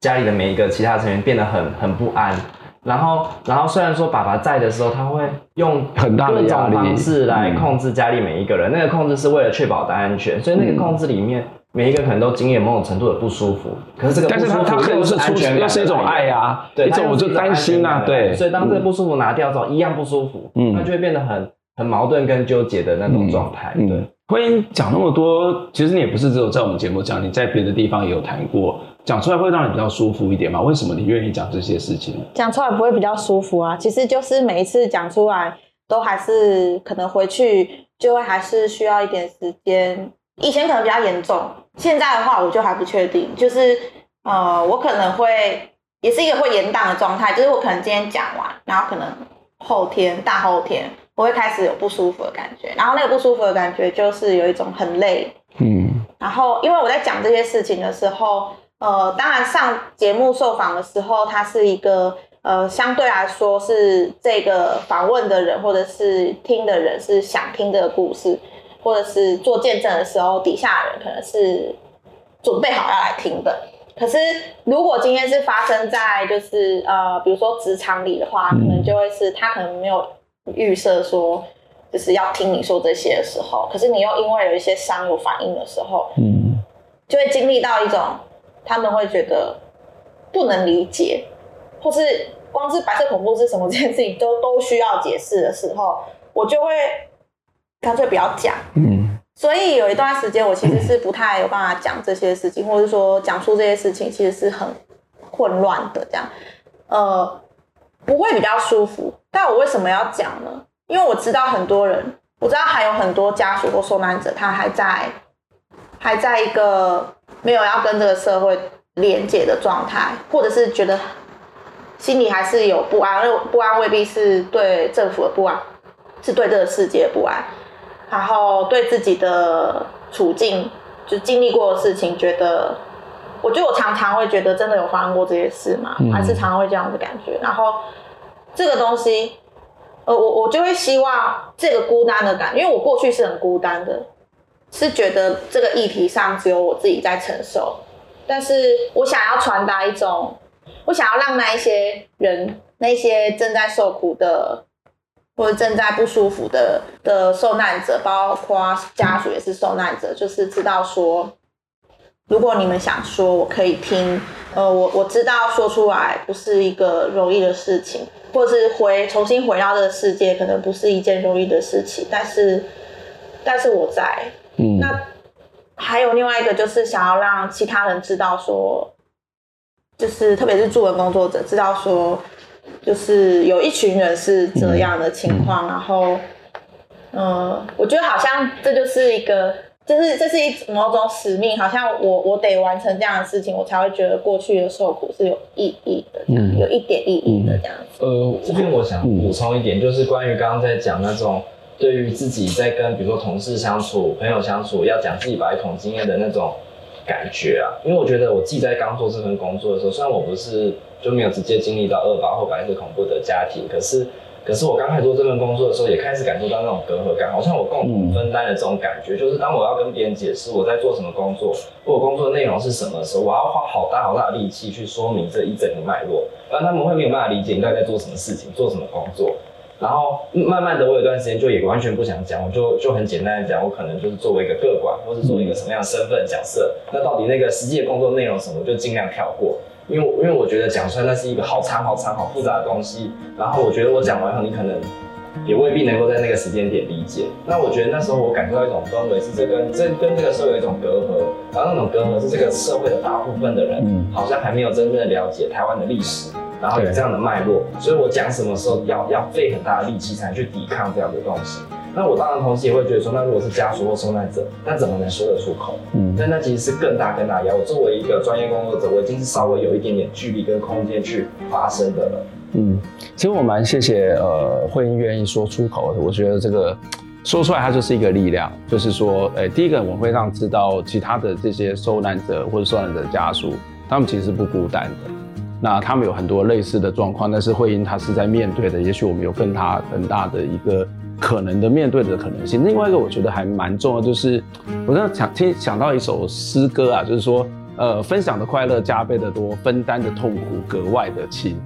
家里的每一个其他成员变得很很不安，然后，然后虽然说爸爸在的时候，他会用很大的各种方式来控制家里每一个人。嗯、那个控制是为了确保的安全，所以那个控制里面每一个可能都经历某种程度的不舒服。可是这个不舒服他又是出全，又是一种爱啊，对，一种我就担心啊，对。所以当这个不舒服拿掉之后，嗯、一样不舒服，嗯，那就会变得很很矛盾跟纠结的那种状态。嗯、对，婚姻讲那么多，其实你也不是只有在我们节目讲，你在别的地方也有谈过。讲出来会让你比较舒服一点吗？为什么你愿意讲这些事情？讲出来不会比较舒服啊？其实就是每一次讲出来，都还是可能回去就会还是需要一点时间。以前可能比较严重，现在的话我就还不确定。就是呃，我可能会也是一个会延宕的状态，就是我可能今天讲完，然后可能后天、大后天我会开始有不舒服的感觉，然后那个不舒服的感觉就是有一种很累，嗯，然后因为我在讲这些事情的时候。呃，当然上节目受访的时候，它是一个呃，相对来说是这个访问的人或者是听的人是想听这个故事，或者是做见证的时候，底下的人可能是准备好要来听的。可是如果今天是发生在就是呃，比如说职场里的话，可能就会是他可能没有预设说就是要听你说这些的时候，可是你又因为有一些伤有反应的时候，嗯，就会经历到一种。他们会觉得不能理解，或是光是白色恐怖是什么这件事情都都需要解释的时候，我就会干脆不要讲。嗯，所以有一段时间我其实是不太有办法讲这些事情，或者说讲述这些事情其实是很混乱的这样，呃，不会比较舒服。但我为什么要讲呢？因为我知道很多人，我知道还有很多家属或受难者，他还在还在一个。没有要跟这个社会连接的状态，或者是觉得心里还是有不安，不安未必是对政府的不安，是对这个世界的不安，然后对自己的处境，就经历过的事情，觉得，我觉得我常常会觉得真的有发生过这些事吗？还是常常会这样的感觉？然后这个东西，呃，我我就会希望这个孤单的感觉，因为我过去是很孤单的。是觉得这个议题上只有我自己在承受，但是我想要传达一种，我想要让那一些人，那些正在受苦的，或者正在不舒服的的受难者，包括家属也是受难者，就是知道说，如果你们想说，我可以听，呃，我我知道说出来不是一个容易的事情，或者是回重新回到这个世界，可能不是一件容易的事情，但是，但是我在。嗯，那还有另外一个，就是想要让其他人知道说，就是特别是助人工作者知道说，就是有一群人是这样的情况，嗯、然后，嗯、呃，我觉得好像这就是一个，就是这是一某种使命，好像我我得完成这样的事情，我才会觉得过去的受苦是有意义的，嗯，有一点意义的这样子。呃，这边我想补充一点，就是关于刚刚在讲那种。对于自己在跟比如说同事相处、朋友相处，要讲自己白桶经验的那种感觉啊，因为我觉得我自己在刚做这份工作的时候，虽然我不是就没有直接经历到二八或白色恐怖的家庭，可是可是我刚开始做这份工作的时候，也开始感受到那种隔阂感，好像我共同分担的这种感觉，就是当我要跟别人解释我在做什么工作，或我工作内容是什么的时候，我要花好大好大的力气去说明这一整个脉络，不然他们会没有办法理解你到底在做什么事情，做什么工作。然后慢慢的，我有段时间就也完全不想讲，我就就很简单的讲，我可能就是作为一个个管，或是作为一个什么样的身份角色，那到底那个实际的工作内容什么，我就尽量跳过，因为因为我觉得讲出来那是一个好长好长好复杂的东西，然后我觉得我讲完后，你可能也未必能够在那个时间点理解。那我觉得那时候我感受到一种氛围，是这跟这跟这个社会有一种隔阂，然后那种隔阂是这个社会的大部分的人，好像还没有真正的了解台湾的历史。然后有这样的脉络，所以我讲什么时候要要费很大的力气才能去抵抗这样的东西。那我当然同时也会觉得说，那如果是家属或受难者，那怎么能说得出口？嗯，但那其实是更大更大压。我作为一个专业工作者，我已经是稍微有一点点距离跟空间去发声的了。嗯，其实我蛮谢谢呃慧英愿意说出口的。我觉得这个说出来它就是一个力量，就是说，呃，第一个我会让知道其他的这些受难者或者受难者家属，他们其实是不孤单的。那他们有很多类似的状况，但是慧英他是在面对的，也许我们有更大很大的一个可能的面对的可能性。另外一个我觉得还蛮重要，就是我在想听想到一首诗歌啊，就是说，呃，分享的快乐加倍的多，分担的痛苦格外的轻。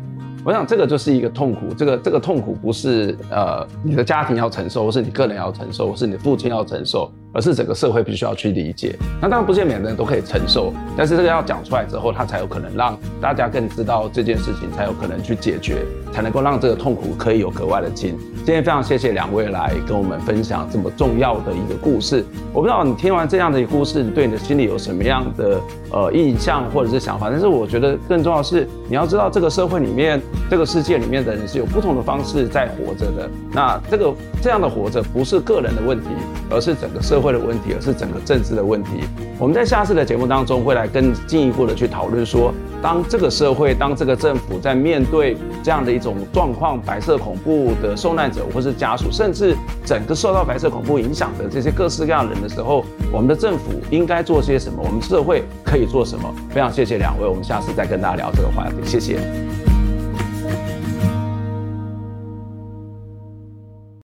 我想这个就是一个痛苦，这个这个痛苦不是呃你的家庭要承受，或是你个人要承受，或是你的父亲要承受。而是整个社会必须要去理解，那当然不是每个人都可以承受，但是这个要讲出来之后，他才有可能让大家更知道这件事情，才有可能去解决，才能够让这个痛苦可以有格外的轻。今天非常谢谢两位来跟我们分享这么重要的一个故事。我不知道你听完这样的一个故事，你对你的心里有什么样的呃印象或者是想法？但是我觉得更重要的是，你要知道这个社会里面，这个世界里面的人是有不同的方式在活着的。那这个这样的活着不是个人的问题，而是整个社会的问题，而是整个政治的问题。我们在下次的节目当中会来更进一步的去讨论说，当这个社会，当这个政府在面对这样的一种状况，白色恐怖的受难者或是家属，甚至整个受到白色恐怖影响的这些各式各样人的时候，我们的政府应该做些什么？我们社会可可以做什么？非常谢谢两位，我们下次再跟大家聊这个话题，谢谢。